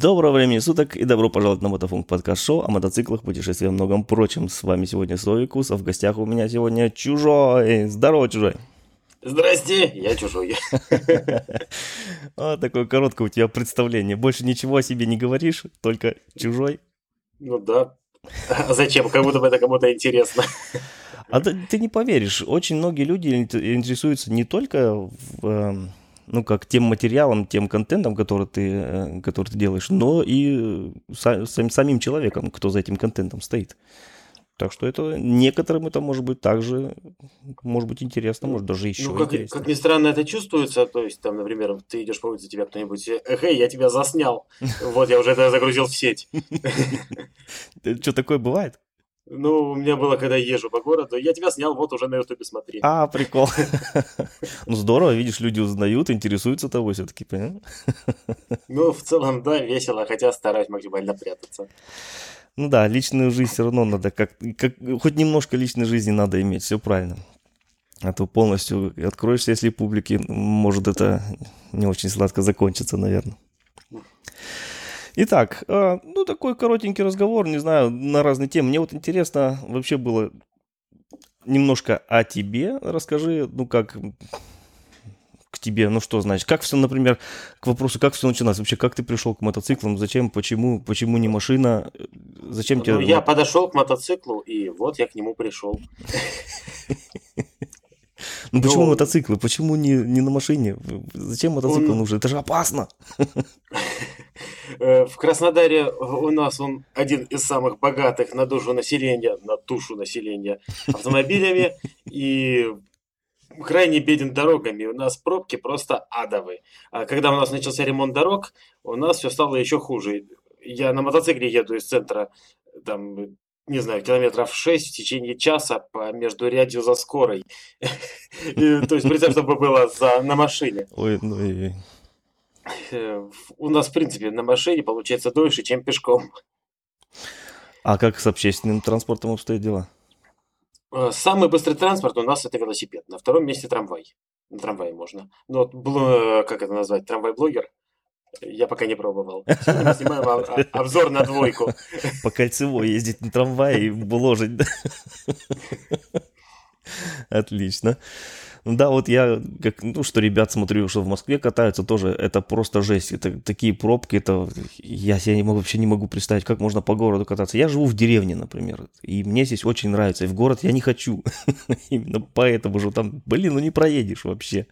Доброго времени суток и добро пожаловать на Мотофонк подкаст шоу о мотоциклах, путешествиях и многом прочем. С вами сегодня Совикус, а в гостях у меня сегодня Чужой. Здорово, Чужой. Здрасте, я Чужой. Вот такое короткое у тебя представление. Больше ничего о себе не говоришь, только Чужой. Ну да. А зачем? Как будто бы это кому-то интересно. А ты, ты не поверишь, очень многие люди интересуются не только в, эм, ну, как тем материалом, тем контентом, который ты, э, который ты делаешь, но и сам, самим человеком, кто за этим контентом стоит. Так что это некоторым это может быть также, может быть интересно, может даже еще ну, как, интереснее. Как ни странно это чувствуется, то есть там, например, ты идешь по улице, тебя кто-нибудь, эй, я тебя заснял, вот я уже это загрузил в сеть. Что такое бывает? Ну, у меня было, когда я езжу по городу, я тебя снял, вот уже на ютубе смотри. А, прикол. Ну, здорово, видишь, люди узнают, интересуются тобой все-таки, понял? Ну, в целом, да, весело, хотя стараюсь максимально прятаться. Ну да, личную жизнь все равно надо, как, как хоть немножко личной жизни надо иметь, все правильно. А то полностью откроешься, если публике, может это не очень сладко закончится, наверное. Итак, э, ну такой коротенький разговор, не знаю, на разные темы. Мне вот интересно вообще было немножко о тебе расскажи, ну как к тебе, ну что значит, как все, например, к вопросу, как все начиналось, вообще, как ты пришел к мотоциклам, зачем, почему, почему не машина, зачем ну, тебе... Я подошел к мотоциклу, и вот я к нему пришел. Ну почему ну, мотоциклы? Почему не, на машине? Зачем мотоцикл нужен? Это же опасно. Э, в Краснодаре у нас он один из самых богатых на душу населения, на душу населения автомобилями и крайне беден дорогами. У нас пробки просто адовые. А когда у нас начался ремонт дорог, у нас все стало еще хуже. Я на мотоцикле еду из центра там не знаю, километров 6 в течение часа по между рядью за скорой. То есть представь, чтобы было на машине. Ой, ну и... У нас, в принципе, на машине получается дольше, чем пешком. А как с общественным транспортом обстоят дела? Э, самый быстрый транспорт у нас это велосипед. На втором месте трамвай. На трамвае можно. Ну, вот, э, как это назвать, трамвай-блогер. Я пока не пробовал. Сегодня мы снимаем обзор на двойку. По кольцевой ездить на трамвае и бложить. Отлично. Ну да, вот я, как, ну, что ребят смотрю, что в Москве катаются, тоже это просто жесть. Это такие пробки, это я себе не могу, вообще не могу представить, как можно по городу кататься. Я живу в деревне, например, и мне здесь очень нравится. И в город я не хочу. Именно поэтому же там, блин, ну не проедешь вообще.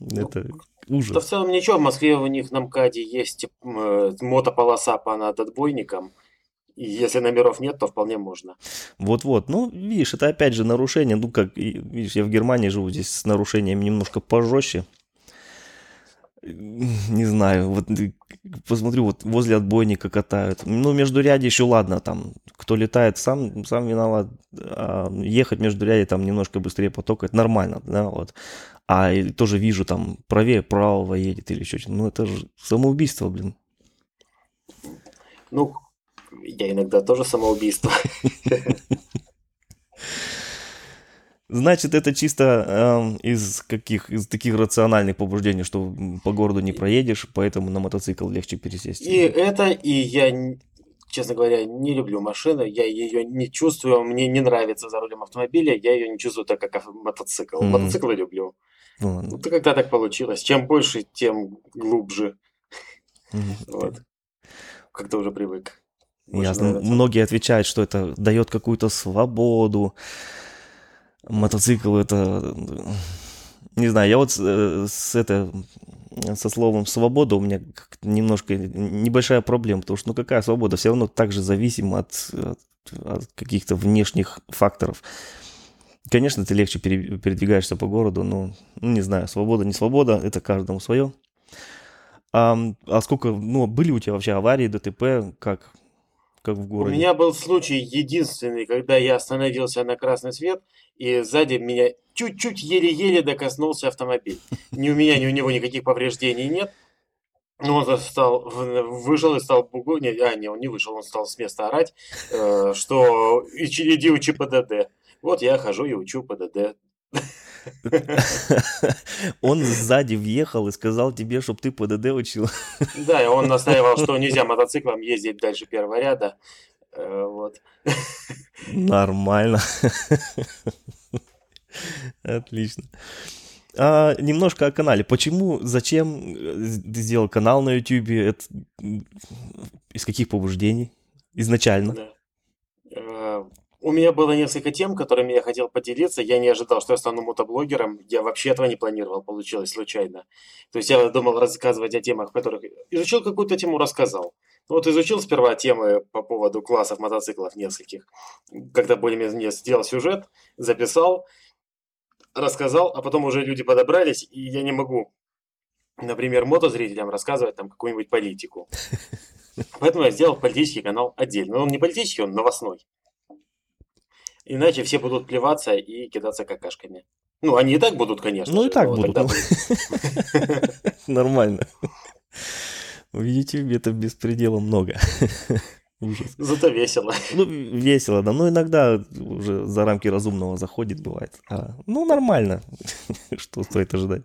Это ужас. Да в целом ничего, в Москве у них на МКАДе есть э, мотополоса по над отбойникам. Если номеров нет, то вполне можно. Вот-вот. Ну, видишь, это опять же нарушение. Ну, как, видишь, я в Германии живу, здесь с нарушениями немножко пожестче. Не знаю, вот посмотрю, вот возле отбойника катают. Ну, между ряди еще ладно, там, кто летает, сам, сам виноват. А ехать между ряди там немножко быстрее поток, это нормально, да, вот. А тоже вижу, там, правее правого едет или еще что-то. Ну, это же самоубийство, блин. Ну, я иногда тоже самоубийство. Значит, это чисто э, из каких из таких рациональных побуждений, что по городу не проедешь, поэтому на мотоцикл легче пересесть. И это, и я, честно говоря, не люблю машину, я ее не чувствую, мне не нравится за рулем автомобиля, я ее не чувствую так, как мотоцикл. Mm. Мотоциклы люблю. Ну, ну, то когда так получилось. Чем больше, тем глубже. Mm. Вот. Как-то уже привык. Ясно. Многие отвечают, что это дает какую-то свободу. Мотоцикл это... Не знаю, я вот э, с, это, со словом свобода у меня немножко небольшая проблема, потому что ну какая свобода, все равно так же зависим от, от, от каких-то внешних факторов. Конечно, ты легче передвигаешься по городу, но, ну, не знаю, свобода, не свобода, это каждому свое. А, а сколько, ну, были у тебя вообще аварии, ДТП, как, как в городе? У меня был случай единственный, когда я остановился на красный свет, и сзади меня чуть-чуть еле-еле докоснулся автомобиль. Ни у меня, ни у него никаких повреждений нет. Но он стал, вышел и стал бугу, не, а, не, он не вышел, он стал с места орать, э, что иди учи ПДД. Вот я хожу и учу ПДД. Он сзади въехал и сказал тебе, чтобы ты ПДД учил. Да, и он настаивал, что нельзя мотоциклом ездить дальше первого ряда. Э, вот. Нормально. Отлично. А, немножко о канале. Почему, зачем э, ты сделал канал на YouTube? Это из каких побуждений изначально? Да. У меня было несколько тем, которыми я хотел поделиться. Я не ожидал, что я стану мотоблогером. Я вообще этого не планировал, получилось случайно. То есть я думал рассказывать о темах, которых... Изучил какую-то тему, рассказал. Вот изучил сперва темы по поводу классов мотоциклов нескольких. Когда более-менее сделал сюжет, записал, рассказал, а потом уже люди подобрались, и я не могу, например, мотозрителям рассказывать там какую-нибудь политику. Поэтому я сделал политический канал отдельно. Но он не политический, он новостной. Иначе все будут плеваться и кидаться какашками. Ну, они и так будут, конечно. Ну, и так будут. Нормально. В YouTube это беспредела много. Ужас. Зато весело. Ну, весело, да. Но иногда уже за рамки разумного заходит, бывает. А, ну, нормально. Что стоит ожидать.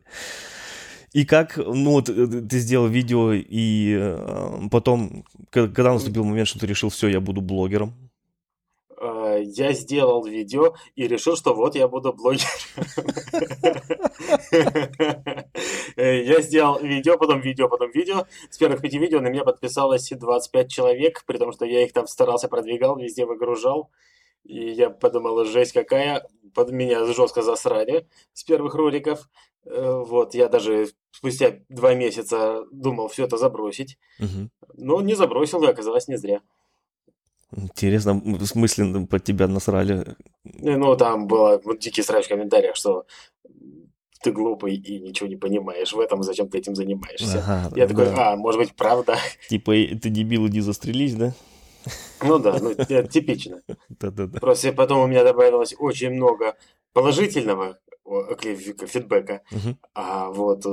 И как, ну вот э, ты сделал видео, и э, потом, когда наступил момент, что ты решил, все, я буду блогером, я сделал видео и решил, что вот я буду блогером. Я сделал видео, потом видео, потом видео. С первых пяти видео на меня подписалось 25 человек, при том, что я их там старался, продвигал, везде выгружал. И я подумал, жесть какая, под меня жестко засрали с первых роликов. Э, вот, я даже спустя два месяца думал все это забросить. Угу. Но не забросил, и оказалось не зря. Интересно, в смысле под тебя насрали? Ну, там было дикий срач в комментариях, что ты глупый и ничего не понимаешь в этом, зачем ты этим занимаешься. Ага, Я да. такой, а, может быть, правда. Типа, ты дебил, иди застрелись, да? Ну да, ну это типично. Да-да-да. Просто потом у меня добавилось очень много положительного фидбэка, а вот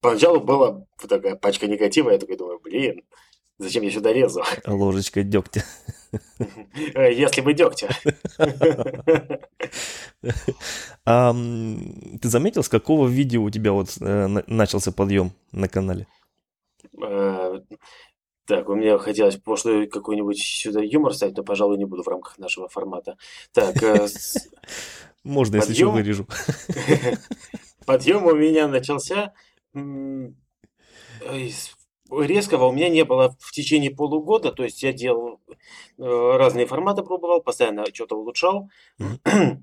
поначалу была такая пачка негатива, я такой думаю, блин, Зачем я сюда лезу? Ложечка дегтя. Э, если бы дегтя. ты заметил, с какого видео у тебя вот э, начался подъем на канале? Э, так, у меня хотелось прошлый какой-нибудь сюда юмор ставить, но, пожалуй, не буду в рамках нашего формата. Так, Можно, если что, вырежу. Подъем у меня начался резкого у меня не было в течение полугода, то есть я делал э, разные форматы, пробовал, постоянно что-то улучшал. Mm-hmm.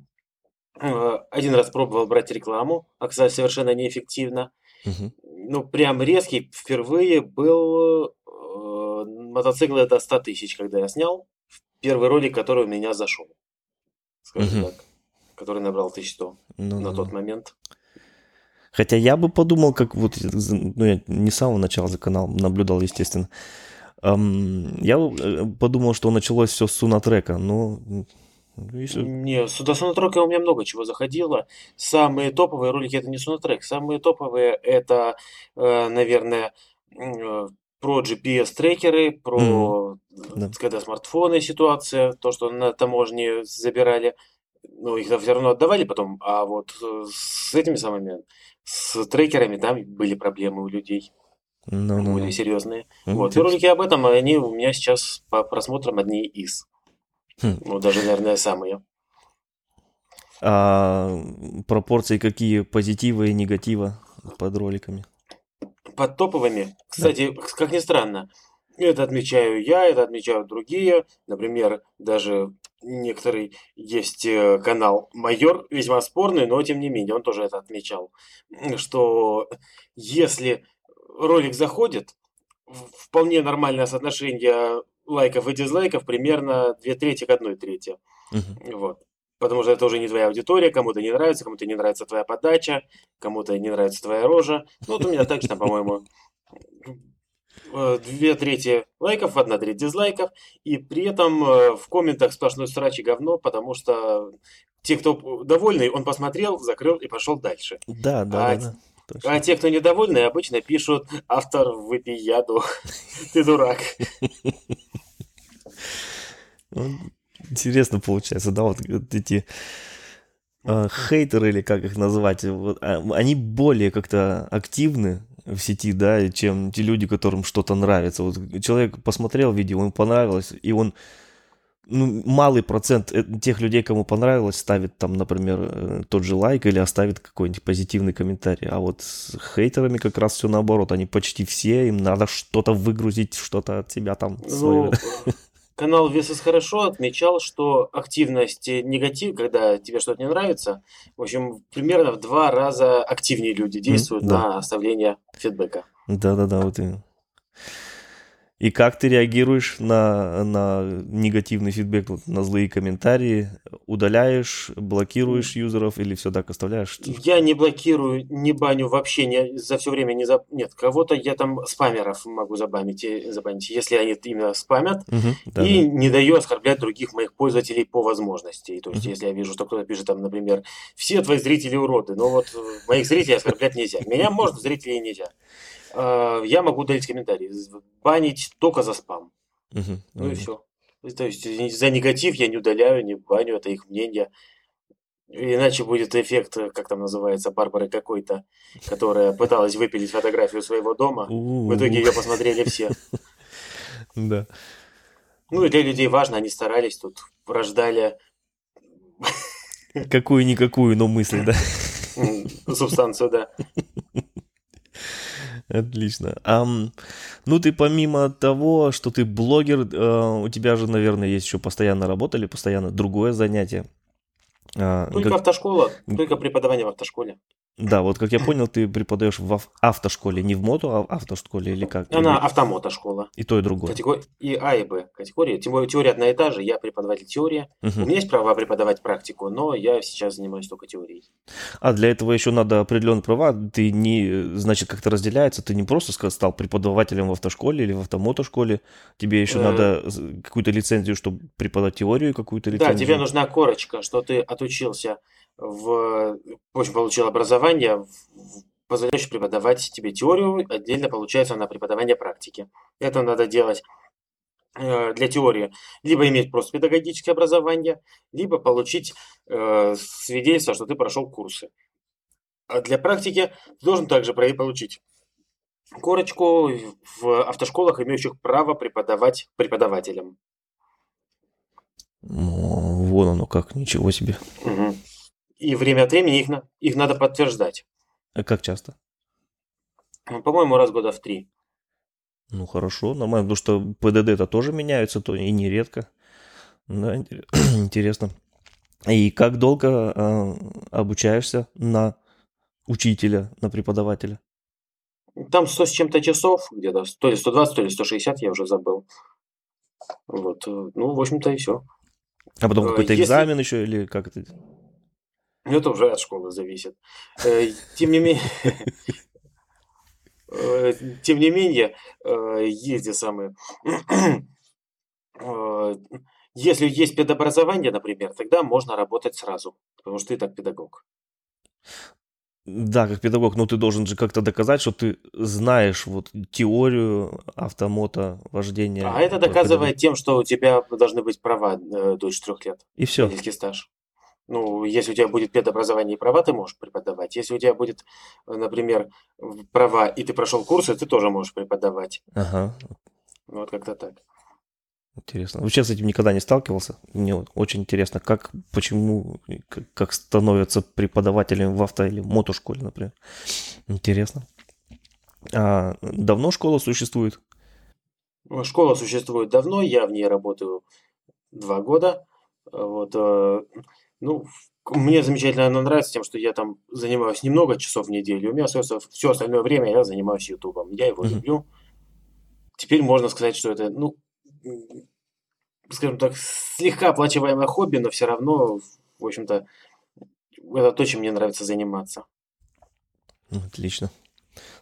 Один раз пробовал брать рекламу, оказалось совершенно неэффективно. Mm-hmm. Ну, прям резкий впервые был э, мотоцикл до 100 тысяч, когда я снял. Первый ролик, который у меня зашел, скажем mm-hmm. так, который набрал 1100 ну, на тот момент. Хотя я бы подумал, как вот, ну, я не с самого начала за канал наблюдал, естественно. Я э, подумал, что началось все с Сунатрека, но... Если... Не, до Сунатрека у меня много чего заходило. Самые топовые ролики это не Сунатрек. Самые топовые это, э, наверное, э, про GPS-трекеры, про mm. когда смартфоны ситуация, то, что на таможне забирали, ну, их все равно отдавали потом, а вот с этими самыми с трекерами там были проблемы у людей. Ну, ну, более ну. серьезные. Ну, вот. И ролики об этом, они у меня сейчас по просмотрам одни из. Хм. Ну, даже, наверное, самые. А пропорции какие позитива и негатива под роликами? Под топовыми, кстати, да. как ни странно, это отмечаю я, это отмечают другие. Например, даже некоторый есть э, канал Майор, весьма спорный, но тем не менее, он тоже это отмечал, что если ролик заходит, вполне нормальное соотношение лайков и дизлайков примерно 2 трети к 1 трети. Угу. Вот. Потому что это уже не твоя аудитория, кому-то не нравится, кому-то не нравится твоя подача, кому-то не нравится твоя рожа. Ну, вот у меня также там, по-моему, две трети лайков, одна треть дизлайков, и при этом э, в комментах сплошной срач и говно, потому что те, кто довольный, он посмотрел, закрыл и пошел дальше. Да, да, а, да. да. А те, кто недовольны, обычно пишут «Автор, выпей яду, ты дурак». Ну, интересно получается, да, вот эти э, хейтеры, или как их назвать, а, они более как-то активны в сети, да, чем те люди, которым что-то нравится. Вот человек посмотрел видео, ему понравилось, и он ну, малый процент э, тех людей, кому понравилось, ставит там, например, э, тот же лайк или оставит какой-нибудь позитивный комментарий. А вот с хейтерами как раз все наоборот. Они почти все, им надо что-то выгрузить, что-то от себя там. Ну, канал Весос хорошо отмечал, что активность негатив, когда тебе что-то не нравится, в общем, примерно в два раза активнее люди действуют mm, да. на оставление фидбэка. Да-да-да, вот именно. И как ты реагируешь на, на негативный фидбэк, на злые комментарии? Удаляешь, блокируешь юзеров или все так оставляешь? Я не блокирую, не баню вообще не, за все время не за... Нет, кого-то я там спамеров могу забанить, забанить если они именно спамят, угу, да, и да. не даю оскорблять других моих пользователей по возможности. То есть, угу. если я вижу, что кто-то пишет там, например, все твои зрители уроды, но вот моих зрителей оскорблять нельзя. Меня можно, зрителей нельзя. А, я могу удалить комментарии. Банить только за спам. Угу, ну и все. То есть за негатив я не удаляю, не баню, это их мнение. Иначе будет эффект, как там называется, Барбары какой-то, которая пыталась выпилить фотографию своего дома. В итоге ее посмотрели все. Да. Ну и для людей важно, они старались тут, рождали... Какую-никакую, но мысль, да? Субстанцию, да. Отлично. А, ну, ты помимо того, что ты блогер, э, у тебя же, наверное, есть еще постоянно работа или постоянно другое занятие. А, только как... автошкола, только преподавание в автошколе. Да, вот как я понял, ты преподаешь в автошколе, не в мото, а в автошколе или как? Она или... автомотошкола. И то, и другое. Категор... И А, и Б категории. Теория одна и та же, я преподаватель теории. Угу. У меня есть право преподавать практику, но я сейчас занимаюсь только теорией. А для этого еще надо определенные права. Ты не, значит, как-то разделяется. Ты не просто стал преподавателем в автошколе или в автомотошколе. Тебе еще э... надо какую-то лицензию, чтобы преподавать теорию, какую-то лицензию. Да, тебе нужна корочка, что ты отучился в, в общем, получил образование, позволяющее преподавать тебе теорию, отдельно получается на преподавание практики. Это надо делать э, для теории, либо иметь просто педагогическое образование, либо получить э, свидетельство, что ты прошел курсы. А для практики ты должен также получить корочку в автошколах, имеющих право преподавать преподавателям. Вон оно как, ничего себе. Угу и время от времени их, их надо подтверждать. А как часто? Ну, по-моему, раз года в три. Ну, хорошо, нормально, потому что ПДД-то тоже меняются, то и нередко. Да, интересно. И как долго э, обучаешься на учителя, на преподавателя? Там 100 с чем-то часов, где-то, то ли 120, то ли 160, я уже забыл. Вот, э, ну, в общем-то, и все. А потом э, какой-то Если... экзамен еще или как это? Ну, это уже от школы зависит. Э, тем не менее, э, тем не менее, э, есть те самые... Если есть педобразование, например, тогда можно работать сразу, потому что ты так педагог. Да, как педагог, но ты должен же как-то доказать, что ты знаешь вот теорию автомото вождения. А это доказывает тем, что у тебя должны быть права до 4 лет. И все. Водительский стаж. Ну, если у тебя будет педобразование и права, ты можешь преподавать. Если у тебя будет, э, например, права, и ты прошел курсы, ты тоже можешь преподавать. Ага. Вот как-то так. Интересно. Вообще с этим никогда не сталкивался. Мне очень интересно, как, почему, как, становятся преподавателем в авто или мотошколе, например. Интересно. А давно школа существует? Школа существует давно, я в ней работаю два года. Вот, э, ну, мне замечательно она нравится тем, что я там занимаюсь немного часов в неделю. У меня все, все остальное время я занимаюсь Ютубом. Я его mm-hmm. люблю. Теперь можно сказать, что это, ну, скажем так, слегка оплачиваемое хобби, но все равно, в общем-то, это то, чем мне нравится заниматься. Отлично.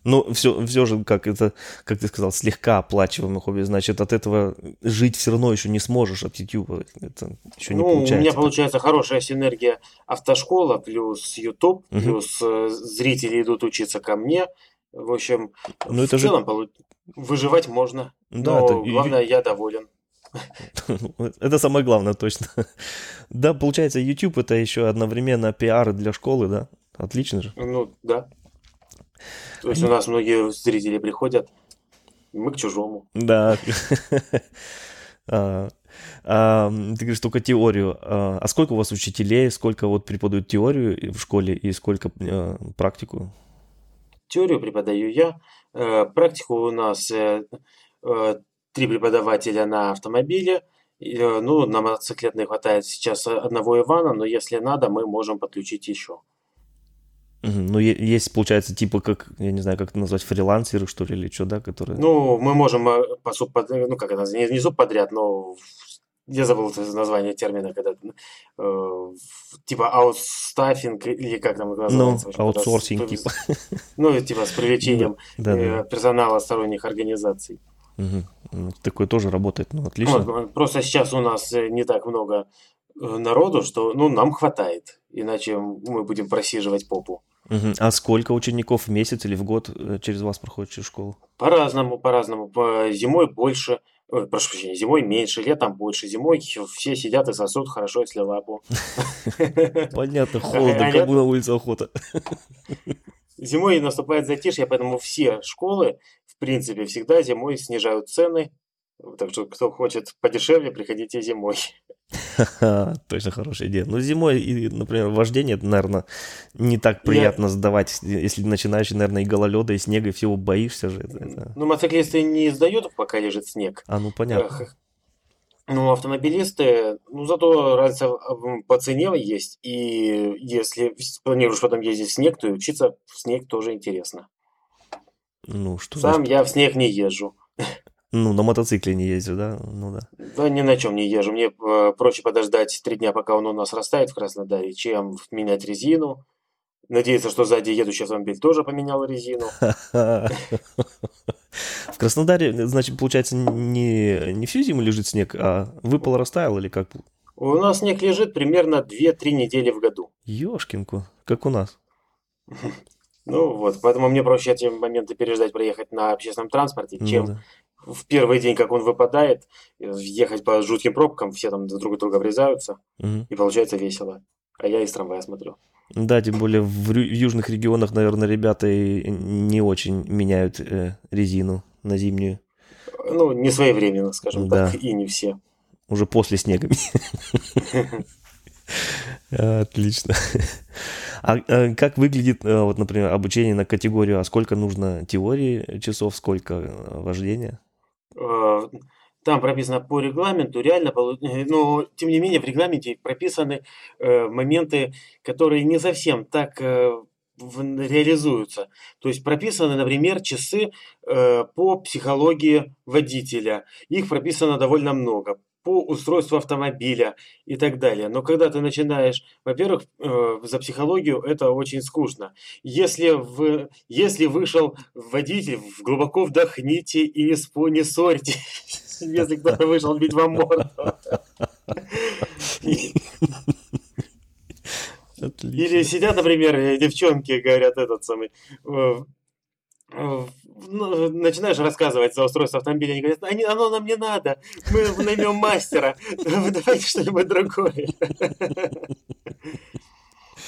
Ну, все, все же, как это, как ты сказал, слегка оплачиваемый хобби, значит, от этого жить все равно еще не сможешь от YouTube. Это еще не ну, получается. У меня получается хорошая синергия автошкола плюс YouTube, угу. плюс э, зрители идут учиться ко мне. В общем, ну, это в целом же... выживать можно. Да, но это... главное, я доволен. Это самое главное, точно. Да, получается, YouTube это еще одновременно пиар для школы, да? Отлично же. Ну, да. То есть у нас многие зрители приходят, мы к чужому. Да. А, а, ты говоришь только теорию. А, а сколько у вас учителей, сколько вот преподают теорию в школе и сколько практику? Теорию преподаю я. Э, практику у нас э, э, три преподавателя на автомобиле. Ну, на мотоциклетной хватает сейчас одного Ивана, но если надо, мы можем подключить еще. Ну, есть, получается, типа, как, я не знаю, как это назвать, фрилансеры, что ли, или что, да, которые... Ну, мы можем по субпод... ну, как это, не, не субподряд, но я забыл название термина, когда э, типа аутстаффинг или как там это называется? Ну, аутсорсинг, типа. Ну, типа с привлечением да, э, да. персонала сторонних организаций. Угу. Такое тоже работает, ну, отлично. Вот, просто сейчас у нас э, не так много э, народу, что, ну, нам хватает, иначе мы будем просиживать попу. Угу. А сколько учеников в месяц или в год через вас проходит через школу? По-разному, по-разному. По зимой больше, Ой, прошу прощения, зимой меньше, летом больше. Зимой все сидят и сосут хорошо, если лапу. Понятно, холодно, как бы на улице охота. Зимой наступает затишье, поэтому все школы, в принципе, всегда зимой снижают цены. Так что, кто хочет подешевле, приходите зимой. Точно хорошая идея. Ну, зимой, и, например, вождение, наверное, не так приятно Я... сдавать, если начинаешь, наверное, и гололеда, и снега, и всего боишься же. Это... Ну, мотоциклисты не сдают, пока лежит снег. А, ну, понятно. Ну, автомобилисты, ну, зато разница по цене есть, и если планируешь потом ездить в снег, то и учиться в снег тоже интересно. Ну, что Сам значит? я в снег не езжу. Ну, на мотоцикле не ездил, да? Ну да. Да ни на чем не езжу. Мне э, проще подождать три дня, пока он у нас растает в Краснодаре, чем менять резину. Надеяться, что сзади едущий автомобиль тоже поменял резину. В Краснодаре, значит, получается, не, не всю зиму лежит снег, а выпал, растаял или как? У нас снег лежит примерно 2-3 недели в году. Ёшкинку, как у нас. Ну вот, поэтому мне проще эти моменты переждать, проехать на общественном транспорте, ну чем в первый день, как он выпадает, ехать по жутким пробкам, все там друг друга врезаются, угу. и получается весело. А я из трамвая смотрю. Да, тем более в, в южных регионах, наверное, ребята не очень меняют э, резину на зимнюю. Ну, не своевременно, скажем да. так, и не все. Уже после снега. Отлично. А, а как выглядит, э, вот, например, обучение на категорию, а сколько нужно теории часов, сколько э, вождения? Э, там прописано по регламенту, реально, э, но тем не менее в регламенте прописаны э, моменты, которые не совсем так реализуются. То есть прописаны, например, часы по психологии водителя. Их прописано довольно много по устройству автомобиля и так далее. Но когда ты начинаешь, во-первых, э, за психологию это очень скучно. Если, в, если вышел водитель, глубоко вдохните и не, спо, не ссорьте, если кто-то вышел бить вам морду. Или сидят, например, девчонки, говорят, этот самый, э, Э, ну, начинаешь рассказывать за устройство автомобиля, они говорят, они, оно нам не надо, мы наймем мастера, давайте что-нибудь другое.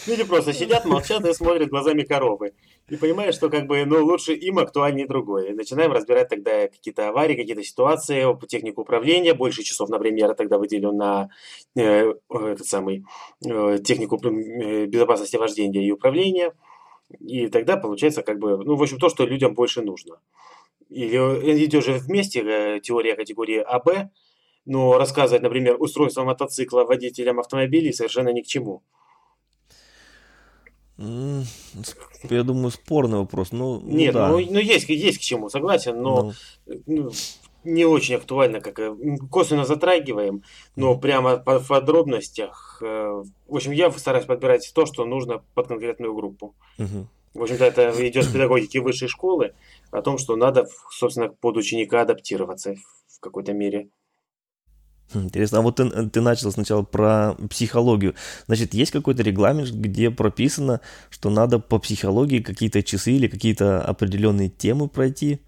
Или просто сидят, молчат и смотрят глазами коровы. И понимаешь, что как бы, ну, лучше им актуальнее другое. И начинаем разбирать тогда какие-то аварии, какие-то ситуации, технику управления. Больше часов, например, я тогда выделю на э, этот самый, э, технику э, безопасности вождения и управления. И тогда получается как бы, ну, в общем, то, что людям больше нужно. Или э, идет же вместе э, теория категории АБ, но рассказывать, например, устройство мотоцикла водителям автомобилей совершенно ни к чему. Я думаю, спорный вопрос. Ну, ну Нет, да. ну, ну есть, есть к чему, согласен, но ну. Не очень актуально, как косвенно затрагиваем, но прямо по подробностях. Э, в общем, я стараюсь подбирать то, что нужно под конкретную группу. Угу. В общем-то, это идет с педагогики высшей школы о том, что надо, собственно, под ученика адаптироваться в какой-то мере. Интересно, а вот ты, ты начал сначала про психологию. Значит, есть какой-то регламент, где прописано, что надо по психологии какие-то часы или какие-то определенные темы пройти?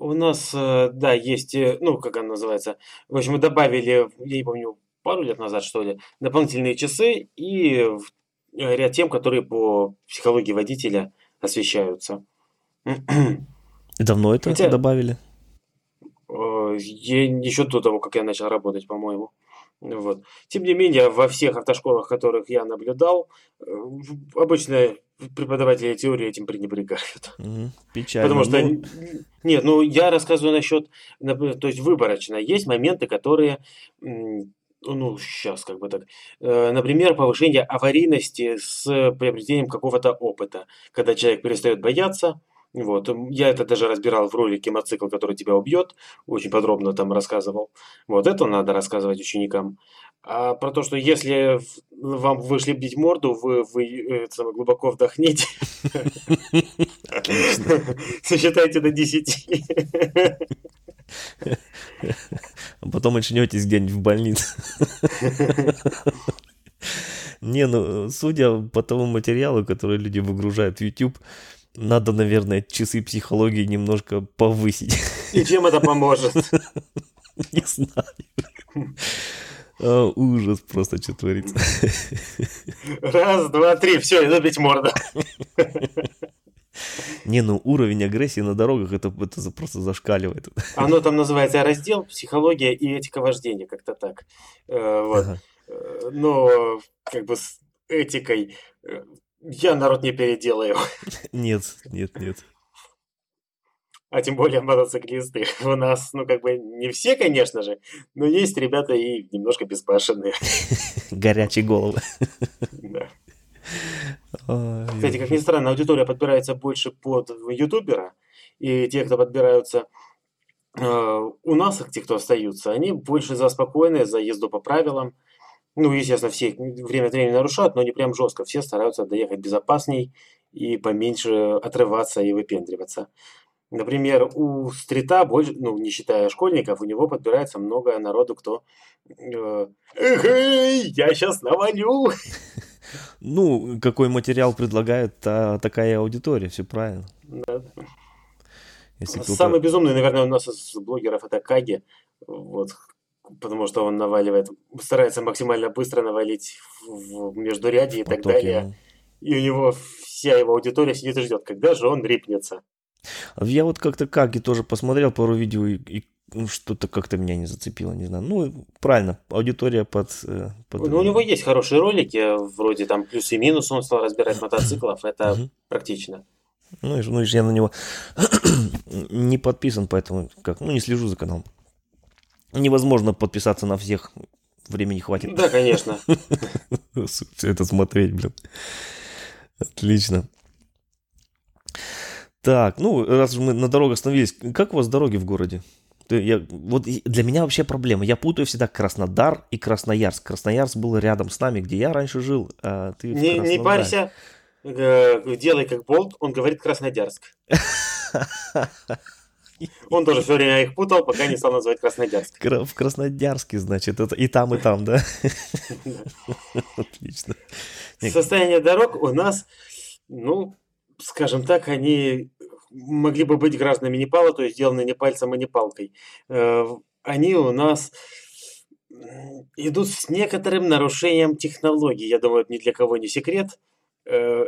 У нас, э, да, есть, э, ну, как она называется, в общем, мы добавили, я не помню, пару лет назад, что ли, дополнительные часы и э, ряд тем, которые по психологии водителя освещаются. Давно это Хотя- добавили? Я еще до того, как я начал работать, по-моему. Вот. Тем не менее, во всех автошколах, которых я наблюдал, обычно преподаватели теории этим пренебрегают. Мгм. Печально. Потому что, Ну, нет, ну я рассказываю насчет, то есть выборочно. Есть моменты, которые, ну, сейчас как бы так, э, например, повышение аварийности с приобретением какого-то опыта, когда человек перестает бояться. Вот, я это даже разбирал в ролике «Мотоцикл, который тебя убьет», очень подробно там рассказывал. Вот это надо рассказывать ученикам. А про то, что если вам вышли бить морду, вы, вы э, самое, глубоко вдохните, сосчитайте до 10. а потом очнетесь где-нибудь в больнице. Не, ну, судя по тому материалу, который люди выгружают в YouTube, надо, наверное, часы психологии немножко повысить. И чем это поможет? Не знаю. А, ужас просто, что творится. Раз, два, три, все, иду бить морду. Не, ну уровень агрессии на дорогах, это, это просто зашкаливает. Оно там называется раздел «Психология и этика вождения», как-то так. Э, Вот. Ага. Э, Но как бы с этикой э, я народ не переделаю. Нет, нет, нет. А тем более мотоциклисты. У нас, ну, как бы не все, конечно же, но есть ребята и немножко безбашенные. Горячие головы. Да. Кстати, как ни странно, аудитория подбирается больше под ютубера, и те, кто подбираются э, у нас, те, кто остаются, они больше за спокойное, за езду по правилам. Ну, естественно, все время от времени нарушают, но не прям жестко. Все стараются доехать безопасней и поменьше отрываться и выпендриваться. Например, у стрита, больше, ну, не считая школьников, у него подбирается много народу, кто э, «Эх, эй, я сейчас навалю!» Ну, какой материал предлагает, та, такая аудитория, все правильно. Да. Если Самый безумный, наверное, у нас из блогеров это Каги. Вот, потому что он наваливает, старается максимально быстро навалить в, междурядье и так далее. ну. И у него вся его аудитория сидит и ждет, когда же он рипнется. Я вот как-то Каги тоже посмотрел пару видео, и, и, ну, что-то как-то меня не зацепило, не знаю. Ну, правильно, аудитория под... э, под- Ну, у него есть хорошие ролики, вроде там плюсы и минусы, он стал разбирать мотоциклов, это практично. Ну, и ну, и я на него не подписан, поэтому как, ну, не слежу за каналом. Невозможно подписаться на всех, времени хватит Да, конечно. все это смотреть, блин. Отлично. Так, ну, раз мы на дорогах остановились, как у вас дороги в городе? Я, вот для меня вообще проблема. Я путаю всегда Краснодар и Красноярск. Красноярск был рядом с нами, где я раньше жил, а ты Не, не парься, э, делай как болт, он говорит Краснодярск. Он тоже все время их путал, пока не стал называть Краснодярск. Кра- В Краснодарске, значит, это и там, и там, да? Отлично. Состояние дорог у нас, ну, скажем так, они могли бы быть гражданами Непала, то есть сделаны не пальцем, и не палкой. Э, Они у нас идут с некоторым нарушением технологий. Я думаю, это ни для кого не секрет. Э,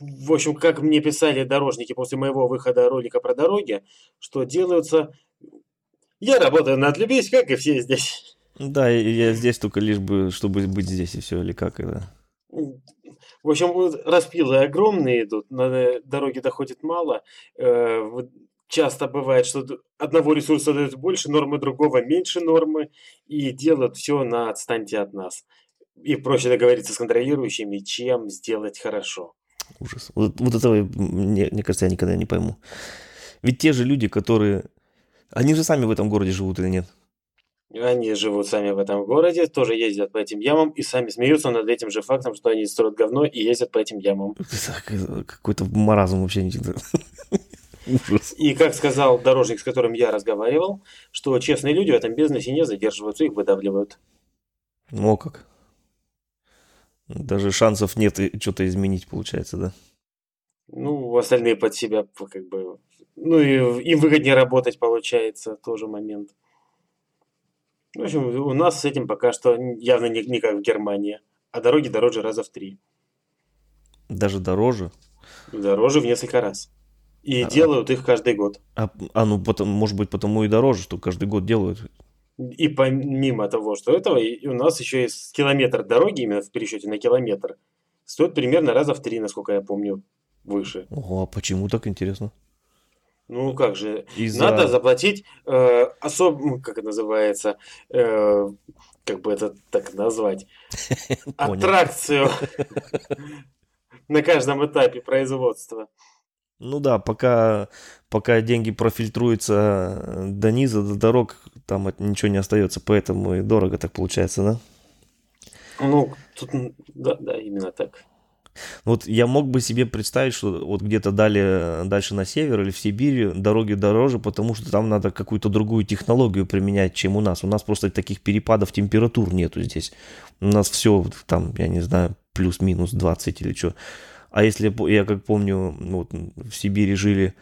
В общем, как мне писали дорожники после моего выхода ролика про дороги, что делаются... Я работаю над любить, как и все здесь. Да, я здесь только лишь бы, чтобы быть здесь, и все, или как это? В общем, распилы огромные идут, на дороге доходит мало. Э, Часто бывает, что одного ресурса дают больше нормы, другого меньше нормы, и делают все на «отстаньте от нас». И проще договориться с контролирующими, чем сделать хорошо. Ужас. Вот, вот этого, мне, мне кажется, я никогда не пойму. Ведь те же люди, которые... Они же сами в этом городе живут или нет? Они живут сами в этом городе, тоже ездят по этим ямам и сами смеются над этим же фактом, что они строят говно и ездят по этим ямам. Это Какой-то маразм вообще. не- Ужас. И как сказал дорожник, с которым я разговаривал, что честные люди в этом бизнесе не задерживаются, их выдавливают. Ну, как. Даже шансов нет что-то изменить, получается, да? Ну, остальные под себя как бы... Ну, и им выгоднее работать, получается, тоже момент. В общем, у нас с этим пока что явно не, не как в Германии. А дороги дороже раза в три. Даже дороже? Дороже в несколько раз. И а, делают их каждый год. А, а ну, потом, может быть, потому и дороже, что каждый год делают. И помимо того, что этого, и у нас еще есть километр дороги, именно в пересчете на километр, стоит примерно раза в три, насколько я помню, выше. Ого, а почему так интересно? Ну как же, Из-за... надо заплатить э, особо, как это называется, э, как бы это так назвать, аттракцию на каждом этапе производства. Ну да, пока, пока деньги профильтруются до низа, до дорог, там ничего не остается, поэтому и дорого так получается, да? Ну, тут, да, да, именно так. Вот я мог бы себе представить, что вот где-то далее, дальше на север или в Сибири дороги дороже, потому что там надо какую-то другую технологию применять, чем у нас. У нас просто таких перепадов температур нету здесь. У нас все там, я не знаю, плюс-минус 20 или что. А если я как помню, вот в Сибири жили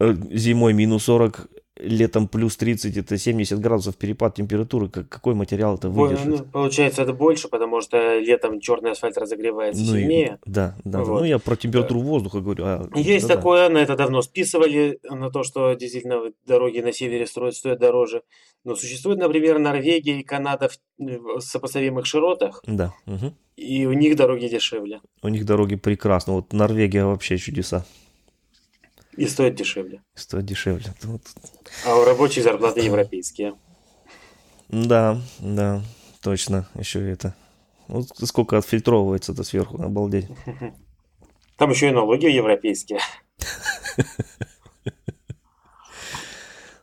э, зимой минус 40, летом плюс 30, это 70 градусов перепад температуры, как, какой материал это выдержит? Ну, получается, это больше, потому что летом черный асфальт разогревается ну, сильнее. И, да, да. Вот. Ну, я про температуру воздуха говорю. А, Есть да, такое, на это давно списывали, на то, что действительно дороги на севере строят, стоят дороже. Но существует, например, Норвегия и Канада в сопоставимых широтах. Да. Угу. И у них дороги дешевле. У них дороги прекрасно. Вот Норвегия вообще чудеса. И стоит дешевле. Стоит дешевле. Вот. А у рабочих зарплаты европейские. Да, да, точно. Еще это. Вот сколько отфильтровывается-то сверху, обалдеть. Там еще и налоги европейские.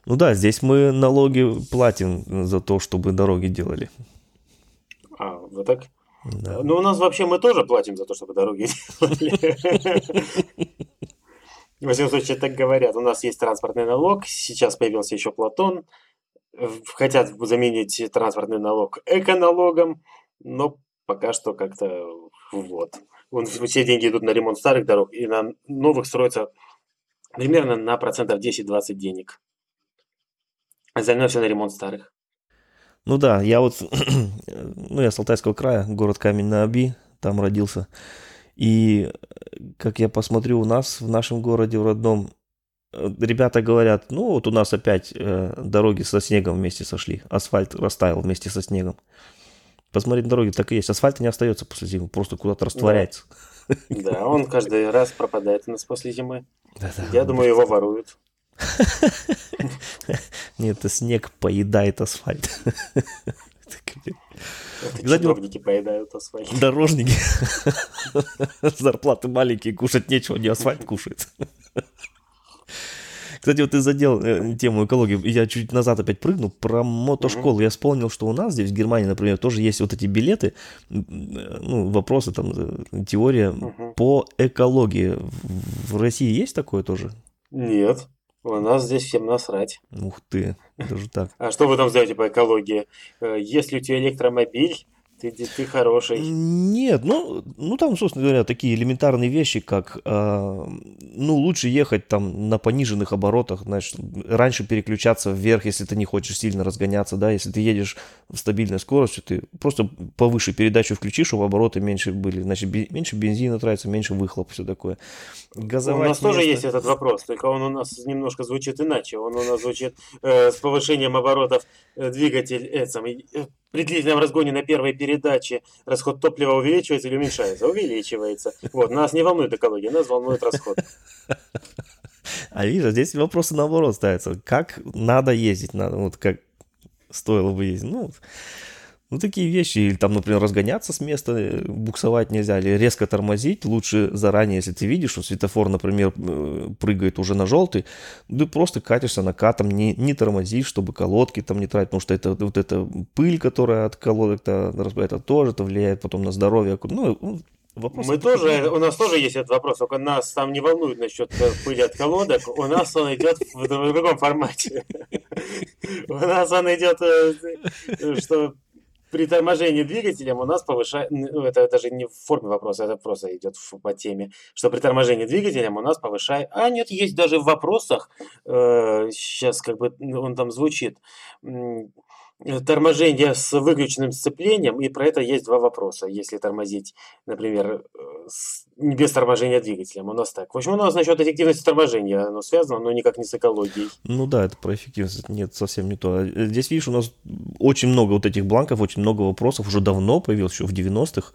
Ну да, здесь мы налоги платим за то, чтобы дороги делали. А, вот так? Да. Ну, у нас вообще мы тоже платим за то, чтобы дороги делали. Во всяком случае, так говорят. У нас есть транспортный налог, сейчас появился еще Платон. Хотят заменить транспортный налог эконалогом, но пока что как-то вот. Все деньги идут на ремонт старых дорог, и на новых строится примерно на процентов 10-20 денег. Остальное все на ремонт старых. Ну да, я вот, ну я с Алтайского края, город Камень на Оби, там родился. И как я посмотрю у нас в нашем городе, в родном, э, ребята говорят, ну вот у нас опять э, дороги со снегом вместе сошли, асфальт растаял вместе со снегом. Посмотреть на дороги так и есть. Асфальт не остается после зимы, просто куда-то растворяется. Да. он каждый раз пропадает у нас после зимы. Да, да. Я думаю, его воруют. Нет, это снег поедает асфальт. Чиновники поедают асфальт. Дорожники. Зарплаты маленькие, кушать нечего, не асфальт кушает. Кстати, вот ты задел э, тему экологии. Я чуть назад опять прыгну. Про мотошколу. Я вспомнил, что у нас здесь, в Германии, например, тоже есть вот эти билеты, ну, вопросы, там, э, теория по экологии. В России есть такое тоже? Нет. У нас здесь всем насрать. Ух ты, даже так. А что вы там знаете по экологии? Э, если у тебя электромобиль, ты, ты хороший. Нет, ну, ну там, собственно говоря, такие элементарные вещи, как, э, ну, лучше ехать там на пониженных оборотах, значит, раньше переключаться вверх, если ты не хочешь сильно разгоняться, да, если ты едешь в стабильной скоростью, ты просто повыше передачу включишь, чтобы обороты меньше были, значит, бе- меньше бензина тратится, меньше выхлоп, все такое. Газовать у нас место... тоже есть этот вопрос, только он у нас немножко звучит иначе, он у нас звучит э, с повышением оборотов э, двигатель, э, самый, э, при длительном разгоне на первой передаче расход топлива увеличивается или уменьшается? Увеличивается. Вот, нас не волнует экология, нас волнует расход. А видишь, здесь вопросы наоборот ставятся. Как надо ездить? Надо, вот как стоило бы ездить. Ну, ну, такие вещи, или там, например, разгоняться с места, э, буксовать нельзя, или резко тормозить, лучше заранее, если ты видишь, что светофор, например, э, прыгает уже на желтый, ты просто катишься накатом, не, не тормозишь, чтобы колодки там не тратить, потому что это вот эта пыль, которая от колодок, это, это тоже это влияет потом на здоровье. Ну, ну Вопрос Мы тоже, у нас тоже есть этот вопрос, только нас там не волнует насчет э, пыли от колодок, у нас он идет в, в другом формате. У нас он идет, что при торможении двигателем у нас повышает, ну, это даже не в форме вопроса, это просто идет по теме, что при торможении двигателем у нас повышает, а нет, есть даже в вопросах, э, сейчас как бы он там звучит, торможение с выключенным сцеплением, и про это есть два вопроса. Если тормозить, например, э, с, без торможения двигателем, у нас так. В общем, у нас насчет эффективности торможения оно связано, но никак не с экологией. Ну да, это про эффективность, нет, совсем не то. Э, здесь, видишь, у нас очень много вот этих бланков, очень много вопросов, уже давно появилось, еще в 90-х,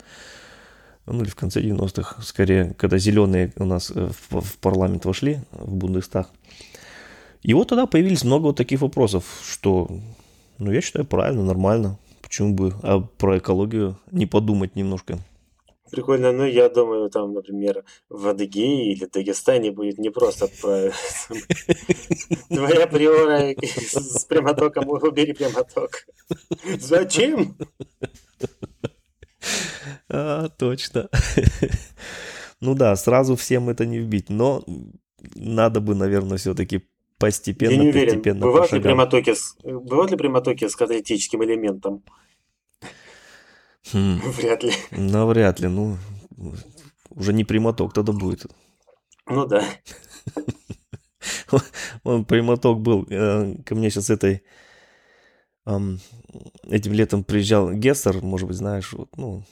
ну или в конце 90-х, скорее, когда зеленые у нас в, в парламент вошли, в Бундестаг. И вот тогда появились много вот таких вопросов, что ну, я считаю, правильно, нормально. Почему бы а про экологию не подумать немножко? Прикольно, ну я думаю, там, например, в Адыгее или Дагестане будет не просто про твоя приора с прямотоком, убери прямоток. Зачем? А, точно. Ну да, сразу всем это не вбить, но надо бы, наверное, все-таки постепенно, Я не уверен, постепенно бывают ли, прямотоки с, бывают ли прямотоки с каталитическим элементом? Хм. Вряд ли. Ну, вряд ли. Ну, уже не прямоток тогда будет. Ну да. Он прямоток был. Э, ко мне сейчас этой этим летом приезжал Гессер, может быть, знаешь, вот, ну,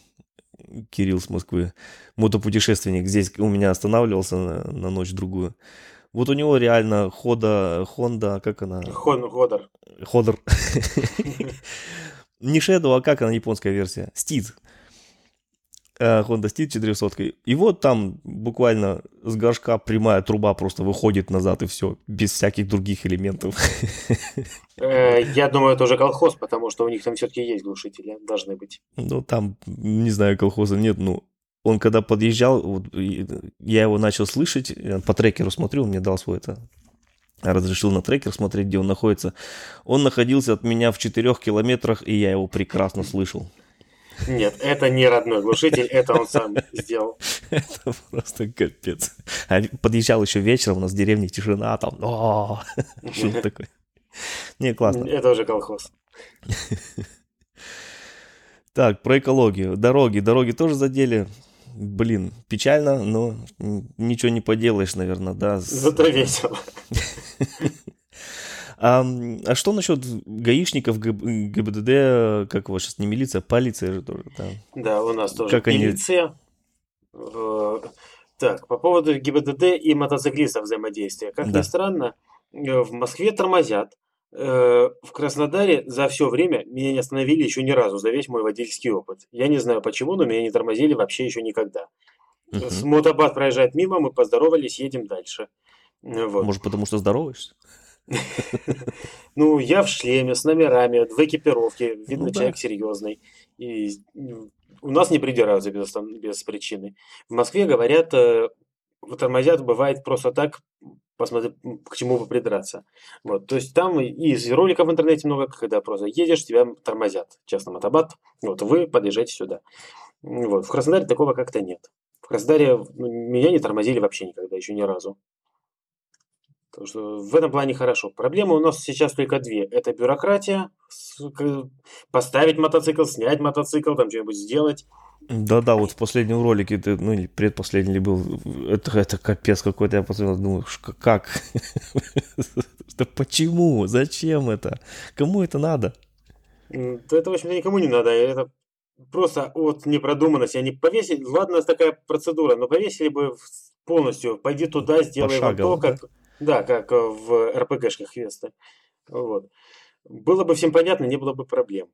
Кирилл с Москвы, мотопутешественник, здесь у меня останавливался на, на ночь другую. Вот у него реально хода, Honda, как она? Хон, Ходор. Ходор. Не Shadow, а как она японская версия? Steed. Э, Honda Steed 400. И вот там буквально с горшка прямая труба просто выходит назад и все, без всяких других элементов. Э, я думаю, это уже колхоз, потому что у них там все-таки есть глушители, должны быть. Ну, там, не знаю, колхоза нет, ну, он когда подъезжал, вот, я его начал слышать, по трекеру смотрю, он мне дал свой это, разрешил на трекер смотреть, где он находится. Он находился от меня в 4 километрах, и я его прекрасно слышал. Нет, это не родной глушитель, это он сам сделал. Это просто капец. А подъезжал еще вечером, у нас в деревне тишина, там, о шум такой. Не, классно. Это уже колхоз. Так, про экологию. Дороги. Дороги тоже задели блин, печально, но ничего не поделаешь, наверное, да. Зато весело. А, а что насчет гаишников, ГИБДД, как вас сейчас, не милиция, полиция же тоже, да? Да, у нас тоже как милиция. Они... Э, так, по поводу ГИБДД и мотоциклистов взаимодействия. Как да. ни странно, э, в Москве тормозят, в Краснодаре за все время меня не остановили еще ни разу за весь мой водительский опыт. Я не знаю почему, но меня не тормозили вообще еще никогда. Угу. С мотобат проезжает мимо, мы поздоровались, едем дальше. Вот. Может, потому что здороваешься? Ну, я в шлеме, с номерами, в экипировке. Видно, ну человек серьезный. И у нас не придираются без, без причины. В Москве говорят, э, тормозят бывает просто так, посмотри, к чему бы придраться. Вот, то есть там из роликов в интернете много, когда просто едешь, тебя тормозят. Честно, мотобат, вот, вы подъезжаете сюда. Вот, в Краснодаре такого как-то нет. В Краснодаре ну, меня не тормозили вообще никогда, еще ни разу. Так что в этом плане хорошо. Проблемы у нас сейчас только две. Это бюрократия, поставить мотоцикл, снять мотоцикл, там что-нибудь сделать. Да-да, вот в последнем ролике, ты, ну, или предпоследний ли был, это, это капец какой-то, я посмотрел, думаю, как? Да почему? Зачем это? Кому это надо? Это, в общем-то, никому не надо. Это просто от непродуманности. Они повесили, ладно, такая процедура, но повесили бы полностью, пойди туда, сделай вот то, как... Да, как в РПГшках Веста. Вот. Было бы всем понятно, не было бы проблем.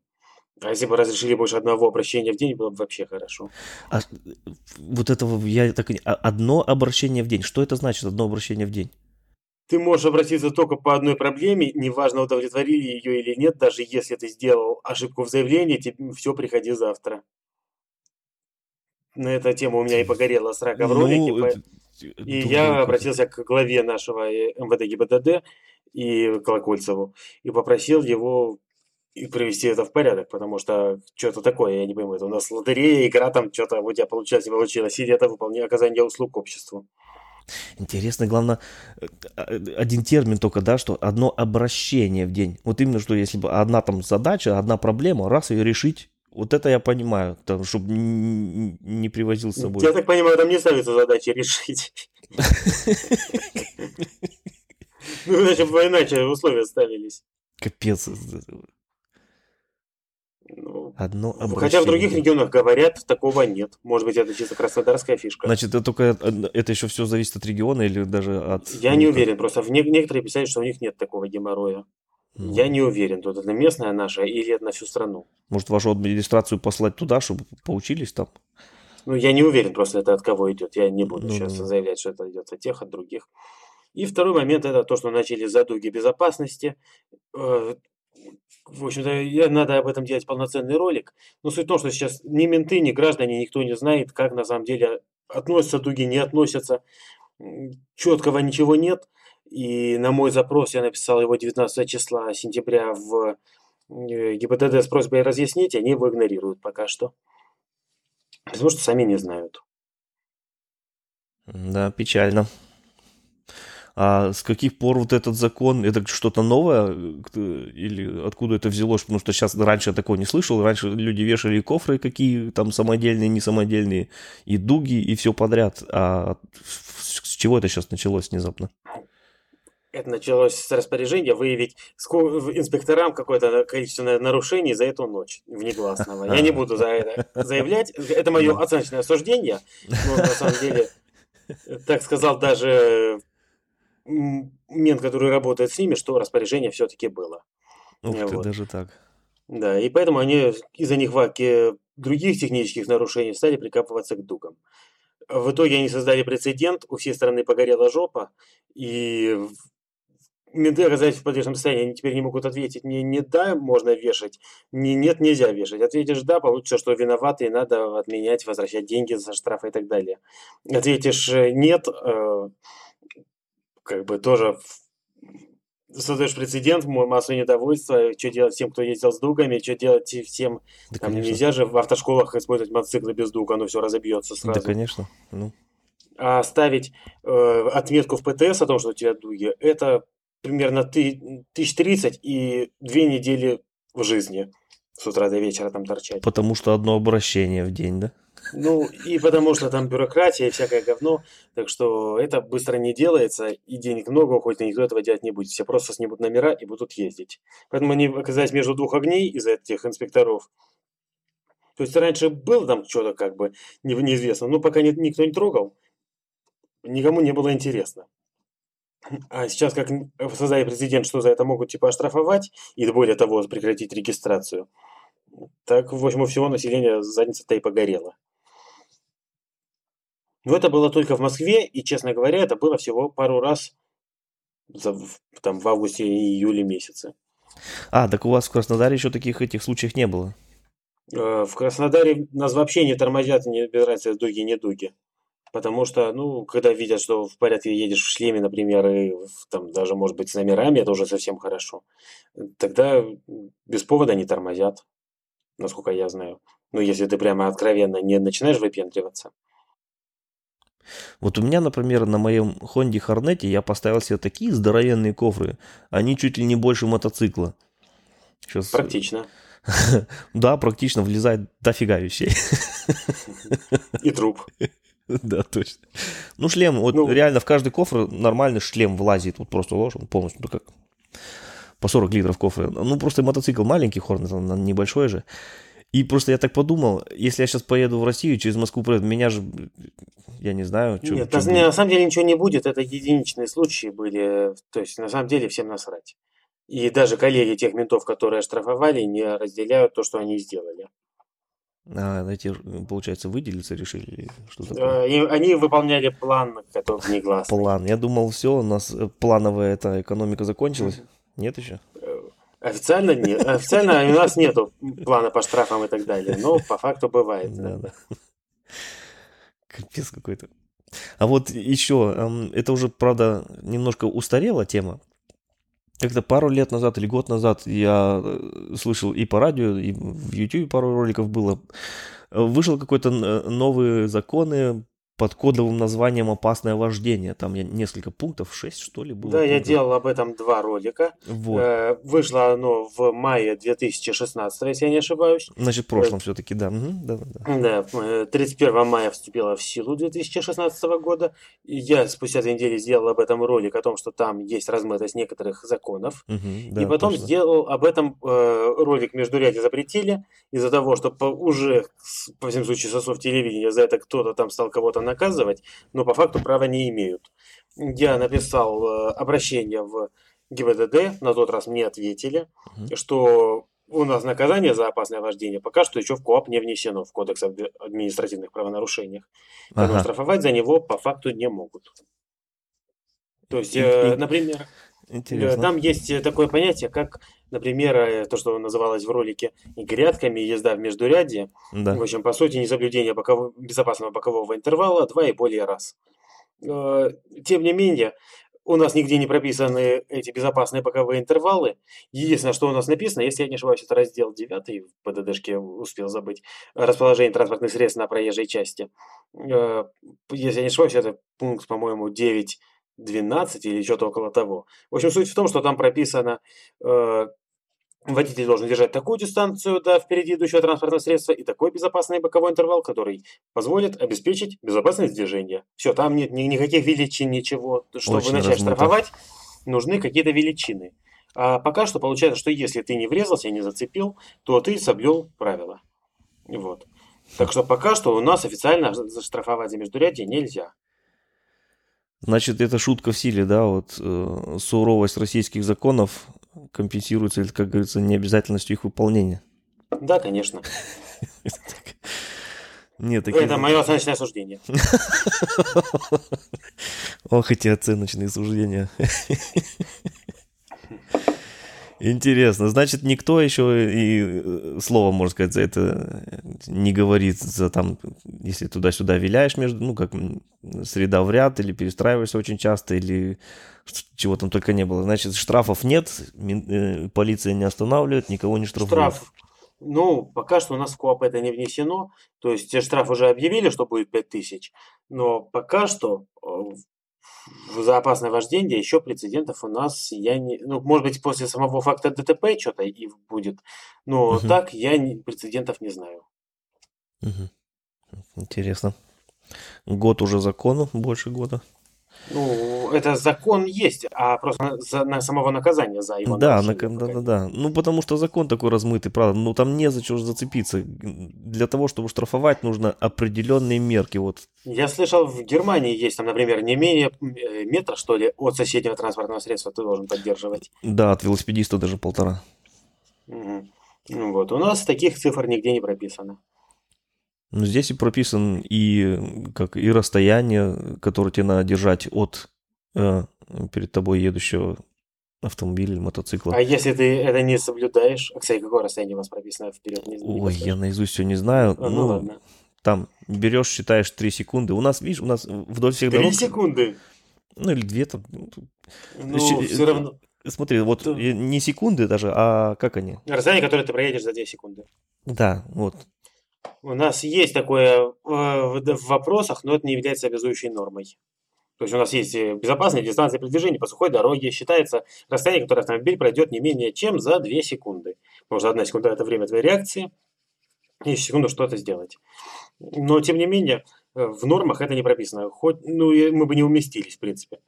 А если бы разрешили больше одного обращения в день, было бы вообще хорошо. А вот этого я так а одно обращение в день. Что это значит одно обращение в день? Ты можешь обратиться только по одной проблеме, неважно, удовлетворили ее или нет, даже если ты сделал ошибку в заявлении, тебе все, приходи завтра. На эту тему у меня и погорела срака в ну, ролике. И Думаю, я обратился к главе нашего э, МВД ГИБДД и Колокольцеву и попросил его и привести это в порядок, потому что что-то такое, я не пойму, это у нас лотерея, игра там, что-то у тебя получилось, не получилось, или это выполнение оказание услуг обществу. Интересно, главное, э, один термин только, да, что одно обращение в день. Вот именно, что если бы одна там задача, одна проблема, раз ее решить, Вот это я понимаю, там, чтобы не привозил с собой. Я так понимаю, там не ставится задача решить. Ну, иначе бы иначе условия ставились. Капец. Ну, Одно обращение. Хотя в других регионах говорят, такого нет. Может быть, это чисто краснодарская фишка. Значит, это только это еще все зависит от региона или даже от. Я не уверен, просто в не, некоторые писали, что у них нет такого геморроя. Ну. Я не уверен, тут это местная наша или это на всю страну. Может, вашу администрацию послать туда, чтобы поучились там? Ну, я не уверен просто, это от кого идет. Я не буду ну, сейчас ну. заявлять, что это идет от тех, от других. И второй момент это то, что начали задуги безопасности. В общем-то, надо об этом делать полноценный ролик. Но суть в том, что сейчас ни менты, ни граждане, никто не знает, как на самом деле относятся дуги, не относятся. Четкого ничего нет. И на мой запрос я написал его 19 числа сентября в э, ГИБДД с просьбой разъяснить, они его игнорируют пока что. Потому что сами не знают. Да, печально. А с каких пор вот этот закон, это что-то новое или откуда это взялось? Потому что сейчас раньше я такого не слышал. Раньше люди вешали кофры какие там самодельные, не самодельные, и дуги, и все подряд. А с чего это сейчас началось внезапно? Это началось с распоряжения выявить инспекторам какое-то количество нарушений за эту ночь внегласного. Я не буду за это заявлять. Это мое оценочное осуждение. Но на самом деле, так сказал даже мент, который работает с ними, что распоряжение все-таки было. Ух вот. ты, даже так. Да, и поэтому они из-за нехватки других технических нарушений стали прикапываться к дугам. В итоге они создали прецедент, у всей страны погорела жопа, и менты оказались в подвешенном состоянии, они теперь не могут ответить мне не да, можно вешать, не нет, нельзя вешать. Ответишь да, получится, что виноваты, и надо отменять, возвращать деньги за штрафы и так далее. Ответишь нет, э, как бы тоже создаешь прецедент, массу недовольства, что делать всем, кто ездил с дугами, что делать всем, да, там конечно. нельзя же в автошколах использовать мотоциклы без дуга, оно все разобьется сразу. Да, конечно. Ну. А ставить э, отметку в ПТС о том, что у тебя дуги, это примерно ты, тысяч тридцать и две недели в жизни с утра до вечера там торчать. Потому что одно обращение в день, да? Ну, и потому что там бюрократия и всякое говно, так что это быстро не делается, и денег много уходит, и никто этого делать не будет. Все просто снимут номера и будут ездить. Поэтому они оказались между двух огней из-за этих инспекторов. То есть раньше было там что-то как бы неизвестно, но пока никто не трогал, никому не было интересно. А сейчас, как создали президент, что за это могут типа оштрафовать и более того прекратить регистрацию, так, в общем, у всего населения задница-то и погорела. Но это было только в Москве, и, честно говоря, это было всего пару раз за, там, в августе и июле месяце. А, так у вас в Краснодаре еще таких этих случаев не было? Э, в Краснодаре нас вообще не тормозят, не без разницы, дуги, не дуги. Потому что, ну, когда видят, что в порядке едешь в шлеме, например, и там даже, может быть, с номерами, это уже совсем хорошо. Тогда без повода не тормозят, насколько я знаю. Ну, если ты прямо откровенно не начинаешь выпендриваться. Вот у меня, например, на моем Хонде Хорнете я поставил себе такие здоровенные кофры. Они чуть ли не больше мотоцикла. Сейчас... Практично. Да, практично влезает дофига вещей. И труп. Да, точно. Ну, шлем, вот ну, реально в каждый кофр нормальный шлем влазит. Вот просто ложь, он полностью, ну, как по 40 литров кофра. Ну, просто мотоцикл маленький, Хорнет, он небольшой же. И просто я так подумал, если я сейчас поеду в Россию, через Москву проеду, меня же, я не знаю, что... Нет, на, на самом деле ничего не будет, это единичные случаи были, то есть на самом деле всем насрать. И даже коллеги тех ментов, которые оштрафовали, не разделяют то, что они сделали. А эти, получается, выделиться решили? Что такое? И они выполняли план, который негласный. План. Я думал, все, у нас э, плановая эта экономика закончилась. Нет еще? Официально нет. Официально у нас нету плана по штрафам и так далее, но по факту бывает. Да, да. Капец какой-то. А вот еще, это уже, правда, немножко устарела тема. Как-то пару лет назад или год назад я э, слышал и по радио, и в YouTube пару роликов было. Вышел какой-то новые законы под кодовым названием «Опасное вождение». Там я несколько пунктов, шесть что ли было. Да, я делал об этом два ролика. Вот. Э, Вышло оно в мае 2016, если я не ошибаюсь. Значит, в прошлом все-таки, да. Мгм, да, да, да. Да, э, 31 мая вступила в силу 2016 года. И я спустя две недели сделал об этом ролик, о том, что там есть размытость некоторых законов. И да, потом точно. сделал об этом э, ролик «Междуряде запретили» из-за того, что по- уже, по всем случаям, со слов телевидения, за это кто-то там стал кого-то наказывать, но по факту права не имеют. Я написал э, обращение в ГИБДД, на тот раз мне ответили, что у нас наказание за опасное вождение пока что еще в КОАП не внесено, в Кодекс об административных правонарушениях. Поэтому Ага. штрафовать за него по факту не могут. То есть, э, например, Э, Интересно. Там есть э, такое понятие, как, например, э, то, что называлось в ролике грядками, езда в междурядье. Да. В общем, по сути, несоблюдение бокового- безопасного бокового интервала два и более раз. Э, Тем не менее, у нас нигде не прописаны эти безопасные боковые интервалы. Единственное, что у нас написано, если я не ошибаюсь, это раздел 9 в ПДДшке, успел забыть, расположение транспортных средств на проезжей части. Э, Если я не ошибаюсь, это пункт, по-моему, 9 12 или что-то около того. В общем, суть в том, что там прописано, э, водитель должен держать такую дистанцию до впереди идущего транспортного средства и такой безопасный боковой интервал, который позволит обеспечить безопасность движения. Все, там нет ни- никаких величин, ничего. Чтобы Очень начать размыто. штрафовать, нужны какие-то величины. А пока что получается, что если ты не врезался, не зацепил, то ты соблюл правила. Вот. Так что пока что у нас официально заштрафовать за междурядье нельзя. Значит, это шутка в силе, да, вот э, суровость российских законов компенсируется, или, как говорится, необязательностью их выполнения. Да, конечно. Нет, такие... Это мое оценочное суждение. Ох, эти оценочные суждения. Интересно. Значит, никто еще и э, слово, можно сказать, за это не говорит, за там, если туда-сюда виляешь между, ну, как среда в ряд, или перестраиваешься очень часто, или чего там только не было. Значит, штрафов нет, э, полиция не останавливает, никого не штрафует. Штраф. Ну, пока что у нас в КОАП это не внесено. То есть те штраф уже объявили, что будет 5000. Но пока что э, за опасное вождение еще прецедентов у нас я не... Ну, может быть, после самого факта ДТП что-то и будет. Но Мгм. так я не- прецедентов не знаю. Мгм. Интересно. Год уже закону, больше года. Ну, это закон есть, а просто на, за- на самого наказания за его Да, на- да, да, да. Ну, потому что закон такой размытый, правда. Ну, там не за что зацепиться. Для того, чтобы штрафовать, нужно определенные мерки. Вот. Я слышал, в Германии есть там, например, не менее э, метра, что ли, от соседнего транспортного средства ты должен поддерживать. Да, от велосипедиста даже полтора. Мгм. Ну вот, у нас таких цифр нигде не прописано. Ну, здесь и прописан и, как, и расстояние, которое тебе надо держать от э, перед тобой едущего автомобиля или мотоцикла. А если ты это не соблюдаешь, а, кстати, какое расстояние у вас прописано вперед? Не, не Ой, я наизусть все не знаю. А, ну, ну, ладно. там берешь, считаешь 3 секунды. У нас, видишь, у нас вдоль всех Три дорог... секунды. Ну, или две там. ну, Ну, Щи- все равно. Смотри, вот не секунды даже, а как они? Расстояние, которое ты проедешь за 2 секунды. Да, вот. У нас есть такое э, в вопросах, но это не является обязующей нормой. То есть у нас есть э, безопасные дистанции передвижения по сухой дороге. Считается расстояние, которое автомобиль пройдет не менее чем за 2 секунды. Потому что одна секунда – это время твоей реакции. И секунду что-то сделать. Но, тем не менее, э, в нормах это не прописано. Хоть, ну, мы бы не уместились, в принципе.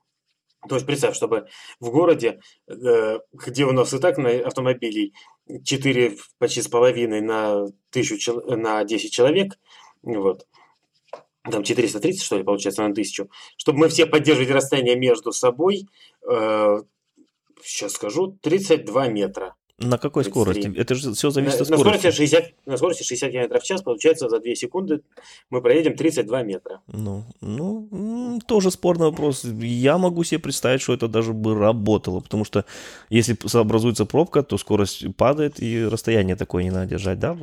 То есть представь, чтобы в городе, э, где у нас и так на автомобилей 4 почти с половиной на, тысячу, на 10 человек, вот, там 430, что ли, получается, на 1000, чтобы мы все поддерживали расстояние между собой, э, сейчас скажу, 32 метра. На какой 33. скорости? Это же все На, зависит от на скорости скорости. 60, на скорости 60 км в час, получается, за 2 секунды мы проедем 32 метра. Ну, ну, тоже спорный вопрос. Я могу себе представить, что это даже бы работало, потому что если сообразуется пробка, то скорость падает и расстояние такое не надо держать, да?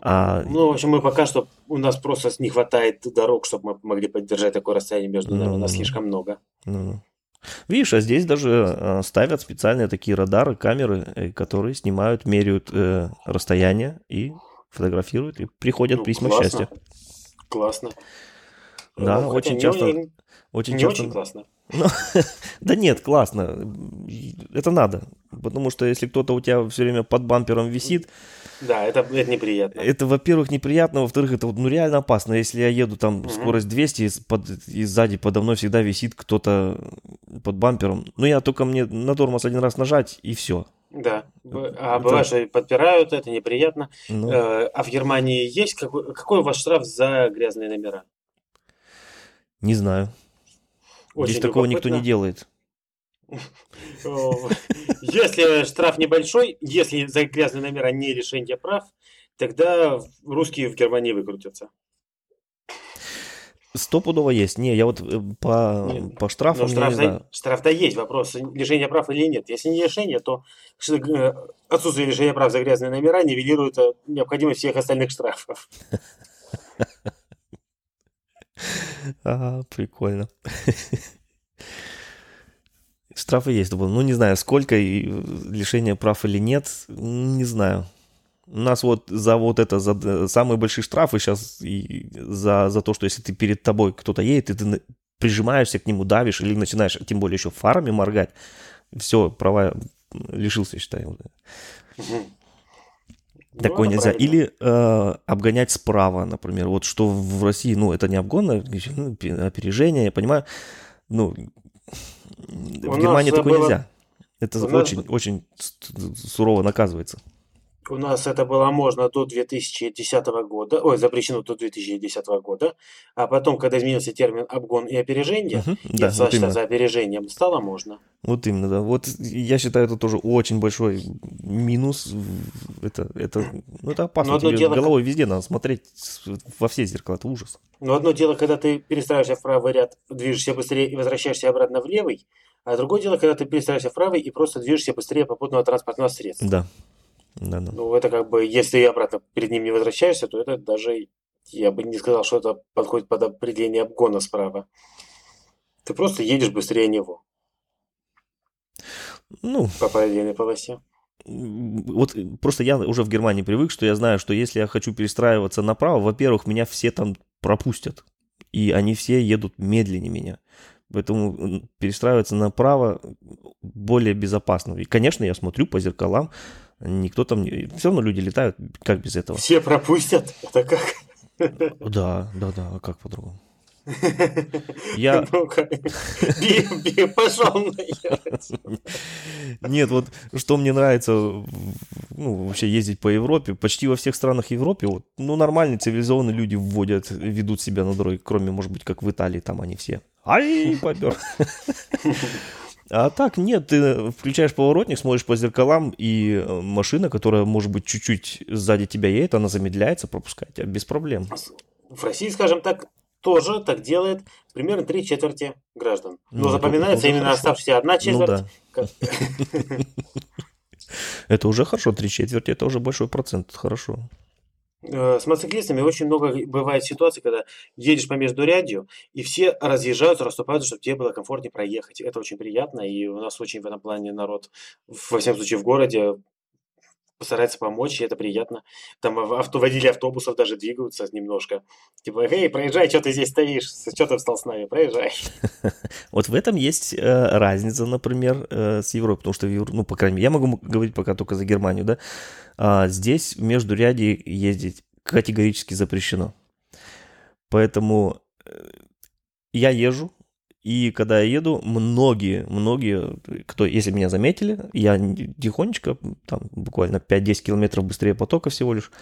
А, Ну, в общем, мы пока что, у нас просто не хватает дорог, чтобы мы могли поддержать такое расстояние между нами, у нас Ну. слишком много. ну, Видишь, а здесь даже э, ставят специальные такие радары, камеры, э, которые снимают, меряют э, расстояние и фотографируют, и приходят Ну, письма классно. счастья. Классно. Да, Ну, очень часто, не- очень не часто. очень классно. Ну, да нет, классно. Это надо. Потому что если кто-то у тебя все время под бампером висит, Да, это, это неприятно. это, во-первых, неприятно, во-вторых, это вот, ну, реально опасно. Если я еду там Мгм. скорость 200, и, под- и сзади подо мной всегда висит кто-то под бампером. Ну, я только мне на тормоз один раз нажать, и все. Да. А бывает, что подпирают, это неприятно. Ну, Э, А в Германии есть какой, какой у вас штраф за грязные номера? не знаю. Очень Здесь такого никто не делает. Если штраф небольшой, если за грязные номера не лишение прав, тогда русские в Германии выкрутятся. Стопудово есть. Не, я вот э, по, Нет, по я не штраф, знаю. штраф-то есть, вопрос, лишение прав или нет. Если не лишение, то э, отсутствие лишения прав за грязные номера нивелирует необходимость всех остальных штрафов. Ага, прикольно. Штрафы есть, думаю. Ну, не знаю, сколько и э, лишение прав или нет, не знаю. У нас вот за вот это, за самые большие штрафы сейчас и за, за то, что если ты перед тобой кто-то едет, и ты прижимаешься к нему, давишь или начинаешь, тем более еще фарами моргать, все, права лишился, считай. вот. Такое Ну, нельзя. Или э, обгонять справа, например. Вот что в России, ну, это не обгон, а ну, пе- опережение, я понимаю. Ну, в У Германии нас, такое было- нельзя. Это у нас- очень, очень с- сурово наказывается. У нас это было можно до 2010 года, ой, запрещено до 2010 года, а потом, когда изменился термин обгон и опережение, Мгм, и Да, вот именно. считаться опережением, стало можно. Вот именно, да. Вот я считаю, это тоже очень большой минус. Это, это, ну, это опасно. Но одно Тебе дело, головой везде надо смотреть во все зеркала. Это ужас. Но одно дело, когда ты перестраиваешься в правый ряд, движешься быстрее и возвращаешься обратно в левый, а другое дело, когда ты перестраиваешься в правый и просто движешься быстрее попутного транспортного средства. Да. Да, да. Ну, это как бы, если ты обратно перед ним не возвращаешься, то это даже, я бы не сказал, что это подходит под определение обгона справа. Ты просто едешь быстрее него Ну, по параллельной полосе. Вот э, просто я уже в Германии привык, что я знаю, что если я хочу перестраиваться направо, во-первых, меня все там пропустят. И они все едут медленнее меня. Поэтому перестраиваться направо более безопасно. И, конечно, я смотрю по зеркалам. Никто там... Все равно люди летают. Как без этого? Все пропустят? Это как? Да, да, да. А как по-другому? Я... Ну-ка, пошел. Нет, вот что мне нравится, ну, вообще ездить по Европе, почти во всех странах Европы, вот, ну, нормальные цивилизованные люди вводят, ведут себя на дороге, кроме, может быть, как в Италии, там они все, ай, попер. А так нет, ты включаешь поворотник, смотришь по зеркалам, и э, машина, которая, может быть, чуть-чуть сзади тебя едет, она замедляется, пропускает тебя без проблем. В России, скажем так, тоже так делает примерно три четверти граждан. Ну, Но это запоминается именно хорошо. оставшаяся одна Ну четверть. да, это уже хорошо, три четверти, это уже большой процент, хорошо. Э, С мотоциклистами очень много бывает ситуаций, когда едешь по междурядью, и все разъезжаются, расступаются, чтобы тебе было комфортнее проехать. Это очень приятно, и у нас очень в этом плане народ, во всяком случае, в городе постарается помочь, и это приятно. Там ав- авто, водители автобусов даже двигаются немножко. Типа, эй, проезжай, что ты здесь стоишь? Что ты встал с нами? Проезжай. Вот в этом есть э, разница, например, э, с Европой, потому что, ну, по крайней мере, я могу говорить пока только за Германию, да, А здесь в междуряде ездить категорически запрещено. Поэтому э, я езжу, и когда я еду, многие, многие, кто, если меня заметили, я тихонечко, там буквально 5-10 километров быстрее потока всего лишь,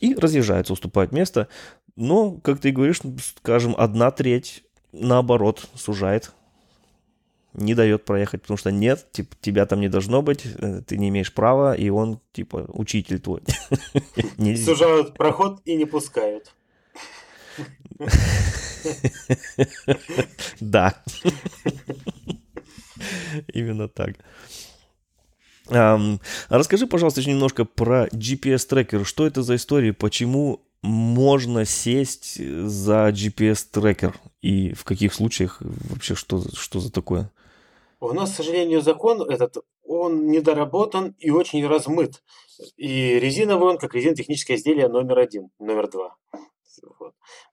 и разъезжаются, уступают место. Но, как ты говоришь, скажем, одна треть наоборот сужает, не дает проехать, потому что нет, типа, тебя там не должно быть, э, ты не имеешь права, и он, типа, учитель твой. Сужают проход и не пускают. Да. Именно так. Расскажи, пожалуйста, еще немножко про GPS-трекер. Что это за история? Почему можно сесть за GPS-трекер? И в каких случаях вообще что, что за такое? У нас, к сожалению, закон этот, он недоработан и очень размыт. И резиновый он, как резинотехническое изделие номер один, номер два. Вот.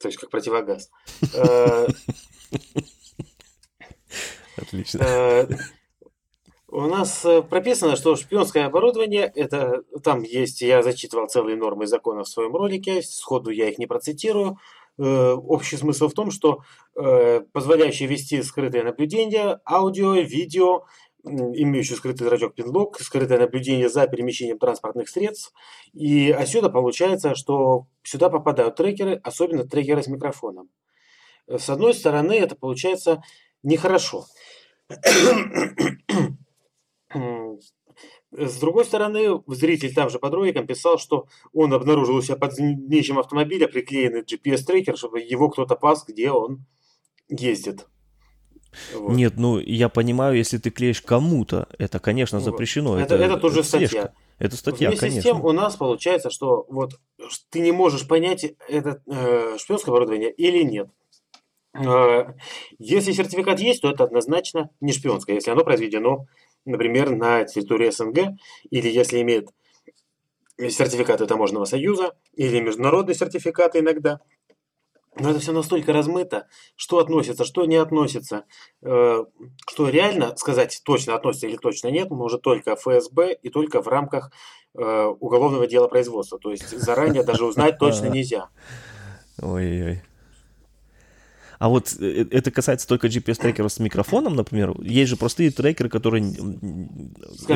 То есть как противогаз. Э, Отлично. э, У нас э, прописано, что шпионское оборудование, это там есть, я зачитывал целые нормы закона в своем ролике, сходу я их не процитирую. Общий смысл в том, что позволяющие вести скрытое наблюдение, аудио, видео, имеющий скрытый зрачок пинлог, скрытое наблюдение за перемещением транспортных средств. И отсюда получается, что сюда попадают трекеры, особенно трекеры с микрофоном. С одной стороны, это получается нехорошо. С другой стороны, зритель там же под роликом писал, что он обнаружил у себя под днищем автомобиля приклеенный GPS-трекер, чтобы его кто-то пас, где он ездит. Вот. Нет, ну я понимаю, если ты клеишь кому-то, это, конечно, Вот. запрещено. это, это тоже слежка. статья. Это статья, Вместе конечно. с тем у нас получается, что вот ты не можешь понять, это э, шпионское оборудование или нет. Э, Если сертификат есть, то это однозначно не шпионское. Если оно произведено, например, на территории СНГ, или если имеет сертификаты таможенного союза, или международные сертификаты иногда. Но это все настолько размыто, что относится, что не относится, э, что реально сказать точно относится или точно нет, может только ФСБ и только в рамках э, уголовного дела производства. То есть заранее даже узнать точно нельзя. Ой-ой-ой. А вот э, это касается только GPS-трекеров с микрофоном, например. Есть же простые трекеры, которые Скажем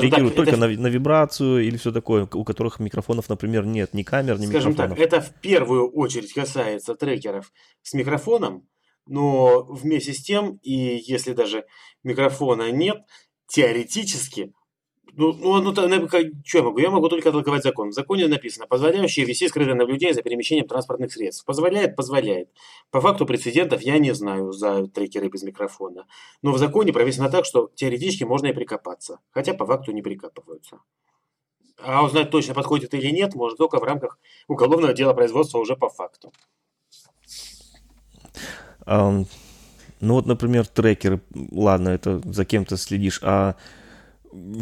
реагируют так, только это- на, на вибрацию или все такое, у которых микрофонов, например, нет ни камер, ни Скажем так, микрофонов. это в первую очередь касается трекеров с микрофоном, но вместе с тем, и если даже микрофона нет, теоретически, ну, ну, ну, ну, что я могу? Я могу только толковать закон. В законе написано, позволяющий вести скрытое наблюдение за перемещением транспортных средств. Позволяет? Позволяет. По факту прецедентов я не знаю за трекеры без микрофона. Но в законе прописано так, что теоретически можно и прикопаться. Хотя по факту не прикапываются. А узнать точно подходит или нет, можно только в рамках уголовного дела производства уже по факту. Ам, ну вот, например, трекеры, ладно, это за кем-то следишь, а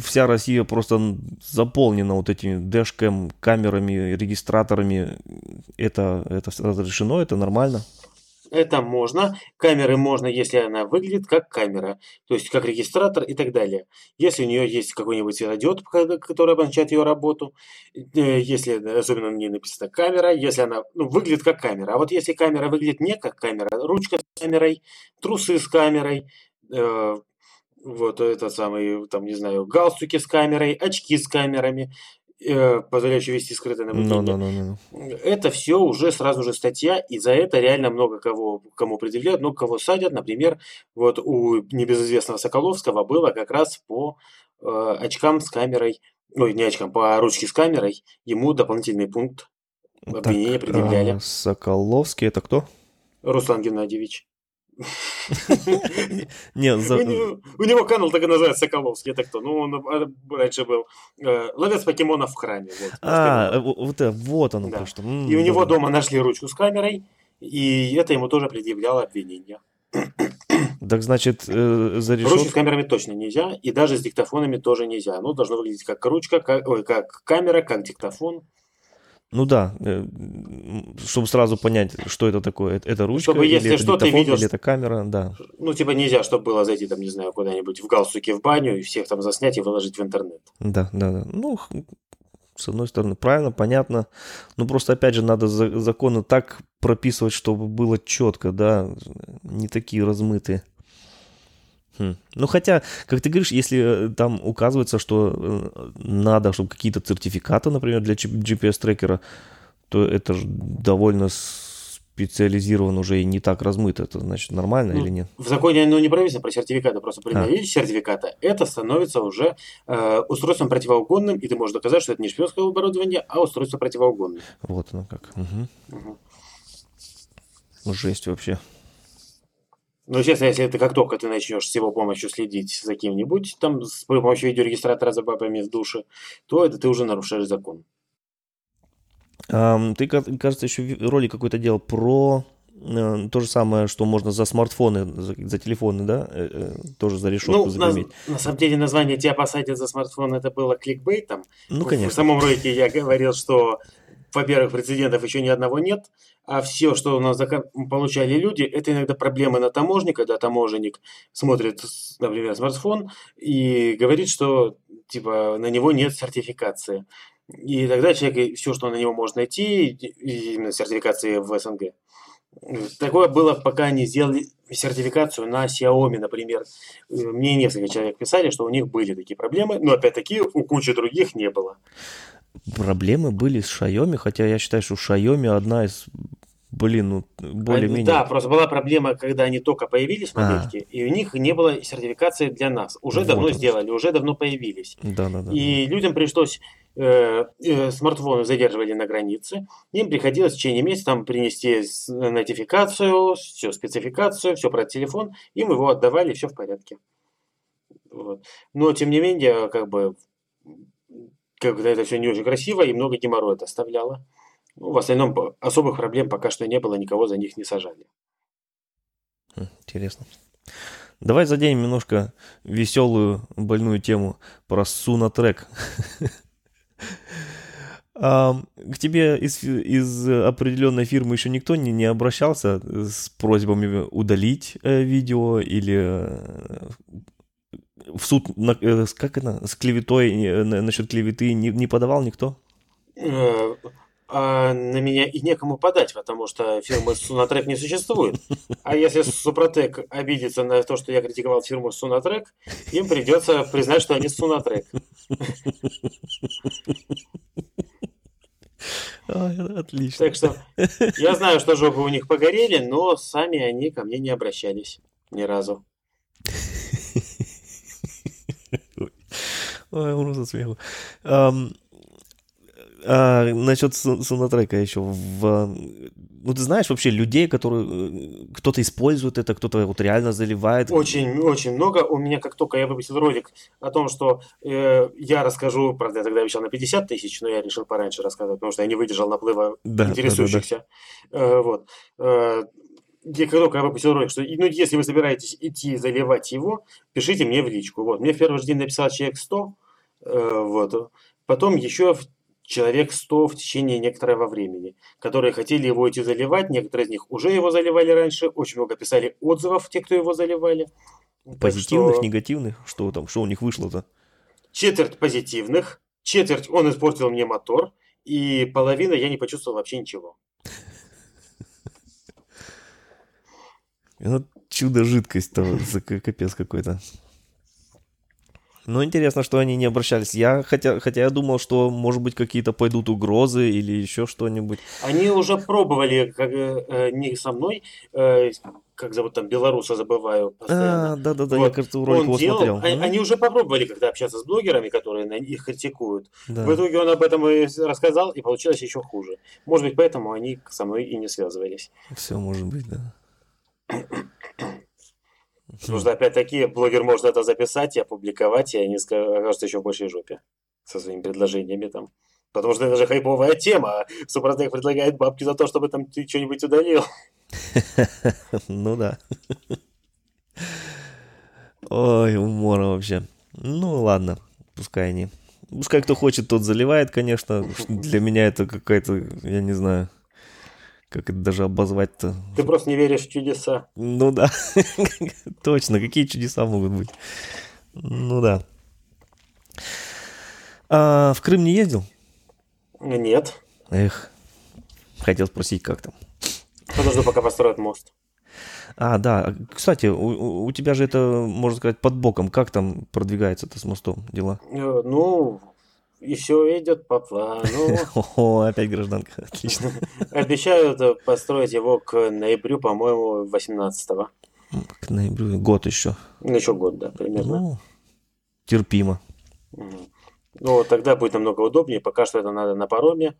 вся Россия просто заполнена вот этими дэшкэм, камерами, регистраторами. Это, это разрешено, это нормально? Это можно. Камеры можно, если она выглядит как камера, то есть как регистратор и так далее. Если у нее есть какой-нибудь ко- который обозначает ее работу, э, если особенно на ней написано камера, если она ну, выглядит как камера. А вот если камера выглядит не как камера, ручка с камерой, трусы с камерой, э, вот этот самый, там, не знаю, галстуки с камерой, очки с камерами, э, позволяющие вести скрытое наблюдение. Ну, ну, ну, ну. Это все уже сразу же статья, и за это реально много кого, кому предъявляют, много кого садят. Например, вот у небезызвестного Соколовского было как раз по э, очкам с камерой, ой, не очкам, по ручке с камерой, ему дополнительный пункт обвинения Так, предъявляли. а, Соколовский это кто? Руслан Геннадьевич. Не, У него, у него канал так и называется Соколовский. Это кто? Ну, он э, раньше был э, ловец покемонов в храме. Вот, А, э, во- вот, это, вот оно Да. что. И у него дома нашли ручку с камерой, и это ему тоже предъявляло обвинение. Так значит, э, за Ручки с камерами точно нельзя, и даже с диктофонами тоже нельзя. Оно должно выглядеть как ручка, как, ой, как камера, как диктофон. Ну да, э, чтобы сразу понять, что это такое. Это- Это ручка, Чтобы, или если это что, ты диктофон, видел, или это камера, да. Ну, типа нельзя, чтобы было зайти, там, не знаю, куда-нибудь в галстуке в баню и всех там заснять и выложить в интернет. Да, да, да. Ну, с одной стороны, правильно, понятно. Ну, просто, опять же, надо за- законы так прописывать, чтобы было четко, да, не такие размытые. Хм. Ну, хотя, как ты говоришь, если э, там указывается, что э, надо, чтобы какие-то сертификаты, например, для GPS-трекера, то это же довольно специализирован уже и не так размыто. Это значит нормально Ну, или нет? В законе оно не прописано про сертификаты, просто при А. наличии сертификата это становится уже э, устройством противоугонным, и ты можешь доказать, что это не шпионское оборудование, а устройство противоугонное. Вот оно как. Мгм. Мгм. Жесть вообще. Ну, честно, если ты как только ты начнешь с его помощью следить за кем-нибудь, там, с помощью видеорегистратора за бабами в душе, то это ты уже нарушаешь закон. Ам, ты, ка- кажется, еще ролик какой-то делал про э, то же самое, что можно за смартфоны, за, за телефоны, да, э, э, тоже за решетку Ну, на, загреметь. на самом деле название «Тебя посадят за смартфон» это было кликбейтом. Ну, В конечно. самом ролике я говорил, что, во-первых, прецедентов еще ни одного нет. А все, что у нас получали люди, это иногда проблемы на таможне, когда таможенник смотрит, например, смартфон и говорит, что типа на него нет сертификации. И тогда человек, все, что на него можно найти, именно сертификации в СНГ, Такое было, пока они сделали сертификацию на Xiaomi, например. Мне несколько человек писали, что у них были такие проблемы, но опять-таки у кучи других не было. Проблемы были с Xiaomi, хотя я считаю, что Xiaomi одна из Блин, ну более-менее. Да, просто была проблема, когда они только появились, модельки, а. и у них не было сертификации для нас. Уже вот давно он. сделали, уже давно появились. Да, да, да. И да. людям пришлось э, э, смартфоны задерживали на границе, им приходилось в течение месяца там принести нотификацию, все спецификацию, все про телефон, им его отдавали, все в порядке. Вот. Но тем не менее, как бы, когда это все не очень красиво и много геморроя это оставляло. Ну, в остальном особых проблем пока что не было, никого за них не сажали. Хм, интересно. Давай заденем немножко веселую больную тему про Сунатрек. А, к тебе из, из определенной фирмы еще никто не, не обращался с просьбами удалить э, видео или э, в суд, на, э, как это, с клеветой, э, насчет клеветы не, не подавал никто? Э, а на меня и некому подать, потому что фирмы Сунатрек не существует. А если Супротек обидится на то, что я критиковал фирму Сунатрек, им придется признать, что они Сунатрек. Отлично. Так что я знаю, что жопы у них погорели, но сами они ко мне не обращались ни разу. Ой, ужас смеху. А, насчет саундтрека еще. В, ну, ты знаешь вообще людей, которые... Э, кто-то использует это, кто-то вот реально заливает? Очень, очень много. У меня, как только я выпустил ролик о том, что э, я расскажу, правда, я тогда обещал на 50 тысяч, но я решил пораньше рассказать, потому что я не выдержал наплыва да, интересующихся. Да, да, да. Э, вот. Э, я как только я выпустил ролик, что ну, если вы собираетесь идти заливать его, пишите мне в личку. Вот. Мне в первый же день написал человек 100. Э, вот. Потом еще человек 100 в течение некоторого времени, которые хотели его идти заливать. Некоторые из них уже его заливали раньше. Очень много писали отзывов, те, кто его заливали. Позитивных, что... негативных? Что там, что у них вышло-то? Четверть позитивных, четверть он испортил мне мотор, и половина я не почувствовал вообще ничего. Ну, чудо-жидкость-то, капец какой-то. Ну, интересно, что они не обращались. Я, хотя, хотя я думал, что, может быть, какие-то пойдут угрозы или еще что-нибудь. Они уже пробовали, как, э, не со мной, э, как зовут там, белоруса забываю постоянно. А, да-да-да, вот. я, кажется, ролик его делал, смотрел. Они, они уже попробовали, когда общаться с блогерами, которые на их критикуют. Да. В итоге он об этом и рассказал, и получилось еще хуже. Может быть, поэтому они со мной и не связывались. Все может быть, да. Потому что, опять-таки, блогер может это записать и опубликовать, и они окажутся еще в большей жопе со своими предложениями там. Потому что это же хайповая тема. Супротек предлагает бабки за то, чтобы там ты что-нибудь удалил. Ну да. Ой, умора вообще. Ну ладно, пускай они. Пускай кто хочет, тот заливает, конечно. Для меня это какая-то, я не знаю, как это даже обозвать-то? Ты просто не веришь в чудеса. Ну да, точно. Какие чудеса могут быть? Ну да. А, в Крым не ездил? Нет. Эх, хотел спросить, как там. Подожду, пока построят мост. А, да. Кстати, у, у тебя же это, можно сказать, под боком. Как там продвигается-то с мостом дела? Э, ну, и все идет по плану. О, опять гражданка, отлично. Обещают построить его к ноябрю, по-моему, 18-го. К ноябрю, год еще. Ну, еще год, да, примерно. Ну, терпимо. Ну, тогда будет намного удобнее. Пока что это надо на пароме.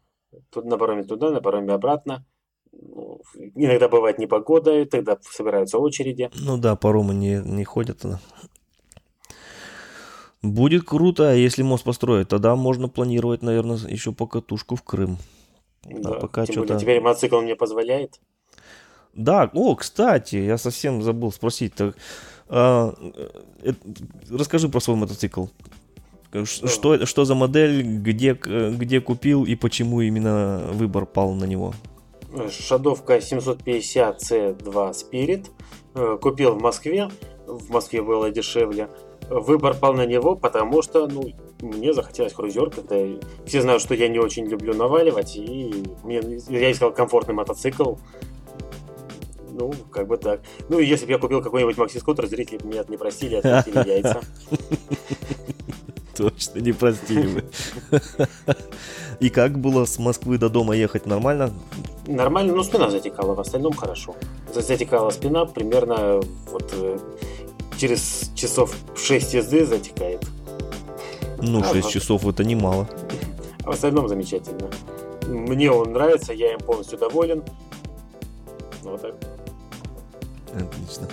Тут на пароме туда, на пароме обратно. Ну, иногда бывает непогода, и тогда собираются очереди. Ну да, паромы не, не ходят тогда. Будет круто, а если мост построят, тогда можно планировать, наверное, еще покатушку в Крым. А да, а пока тем более теперь мотоцикл мне позволяет. Да, о, кстати, я совсем забыл спросить. Так, а, э, расскажи про свой мотоцикл. Что, что за модель, где, где купил и почему именно выбор пал на него? Шадовка 750C2 Spirit. Э, Купил в Москве. В Москве было дешевле. Выбор пал на него, потому что, ну, мне захотелось крузер, когда все знают, что я не очень люблю наваливать, и мне, я искал комфортный мотоцикл. Ну, как бы так. Ну, и если бы я купил какой-нибудь макси-скутер, зрители бы меня не простили, ответили яйца. Точно не простили бы. И как было с Москвы до дома ехать? Нормально? Нормально, ну спина затекала, в остальном хорошо. Затекала спина примерно вот э, через часов 6 езды затекает. Ну, А, 6 вот. часов это немало. А в остальном замечательно. Мне он нравится, я им полностью доволен. Вот так. Отлично.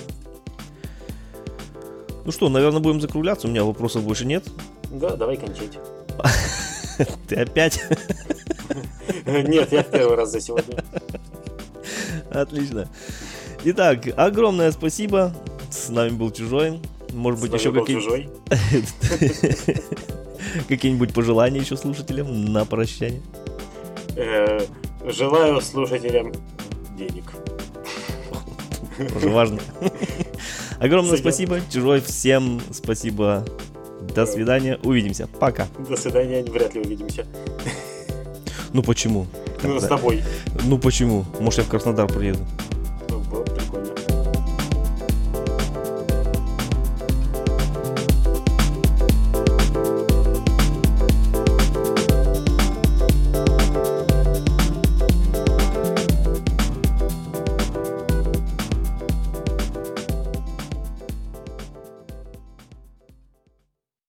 Ну что, наверное, будем закругляться. У меня вопросов больше нет. Да, давай кончать. Ты опять? Нет, я в первый раз за сегодня. Отлично. Итак, огромное спасибо. С нами был Чужой. Может быть, еще вами был какие- чужой. какие-нибудь пожелания еще слушателям на прощание? Э, Желаю слушателям денег. Тоже важно. Огромное спасибо. Чужой, всем спасибо. До свидания. Увидимся. Пока. До свидания, вряд ли увидимся. Ну почему? Ну, с тобой. Ну почему? Может, я в Краснодар приеду.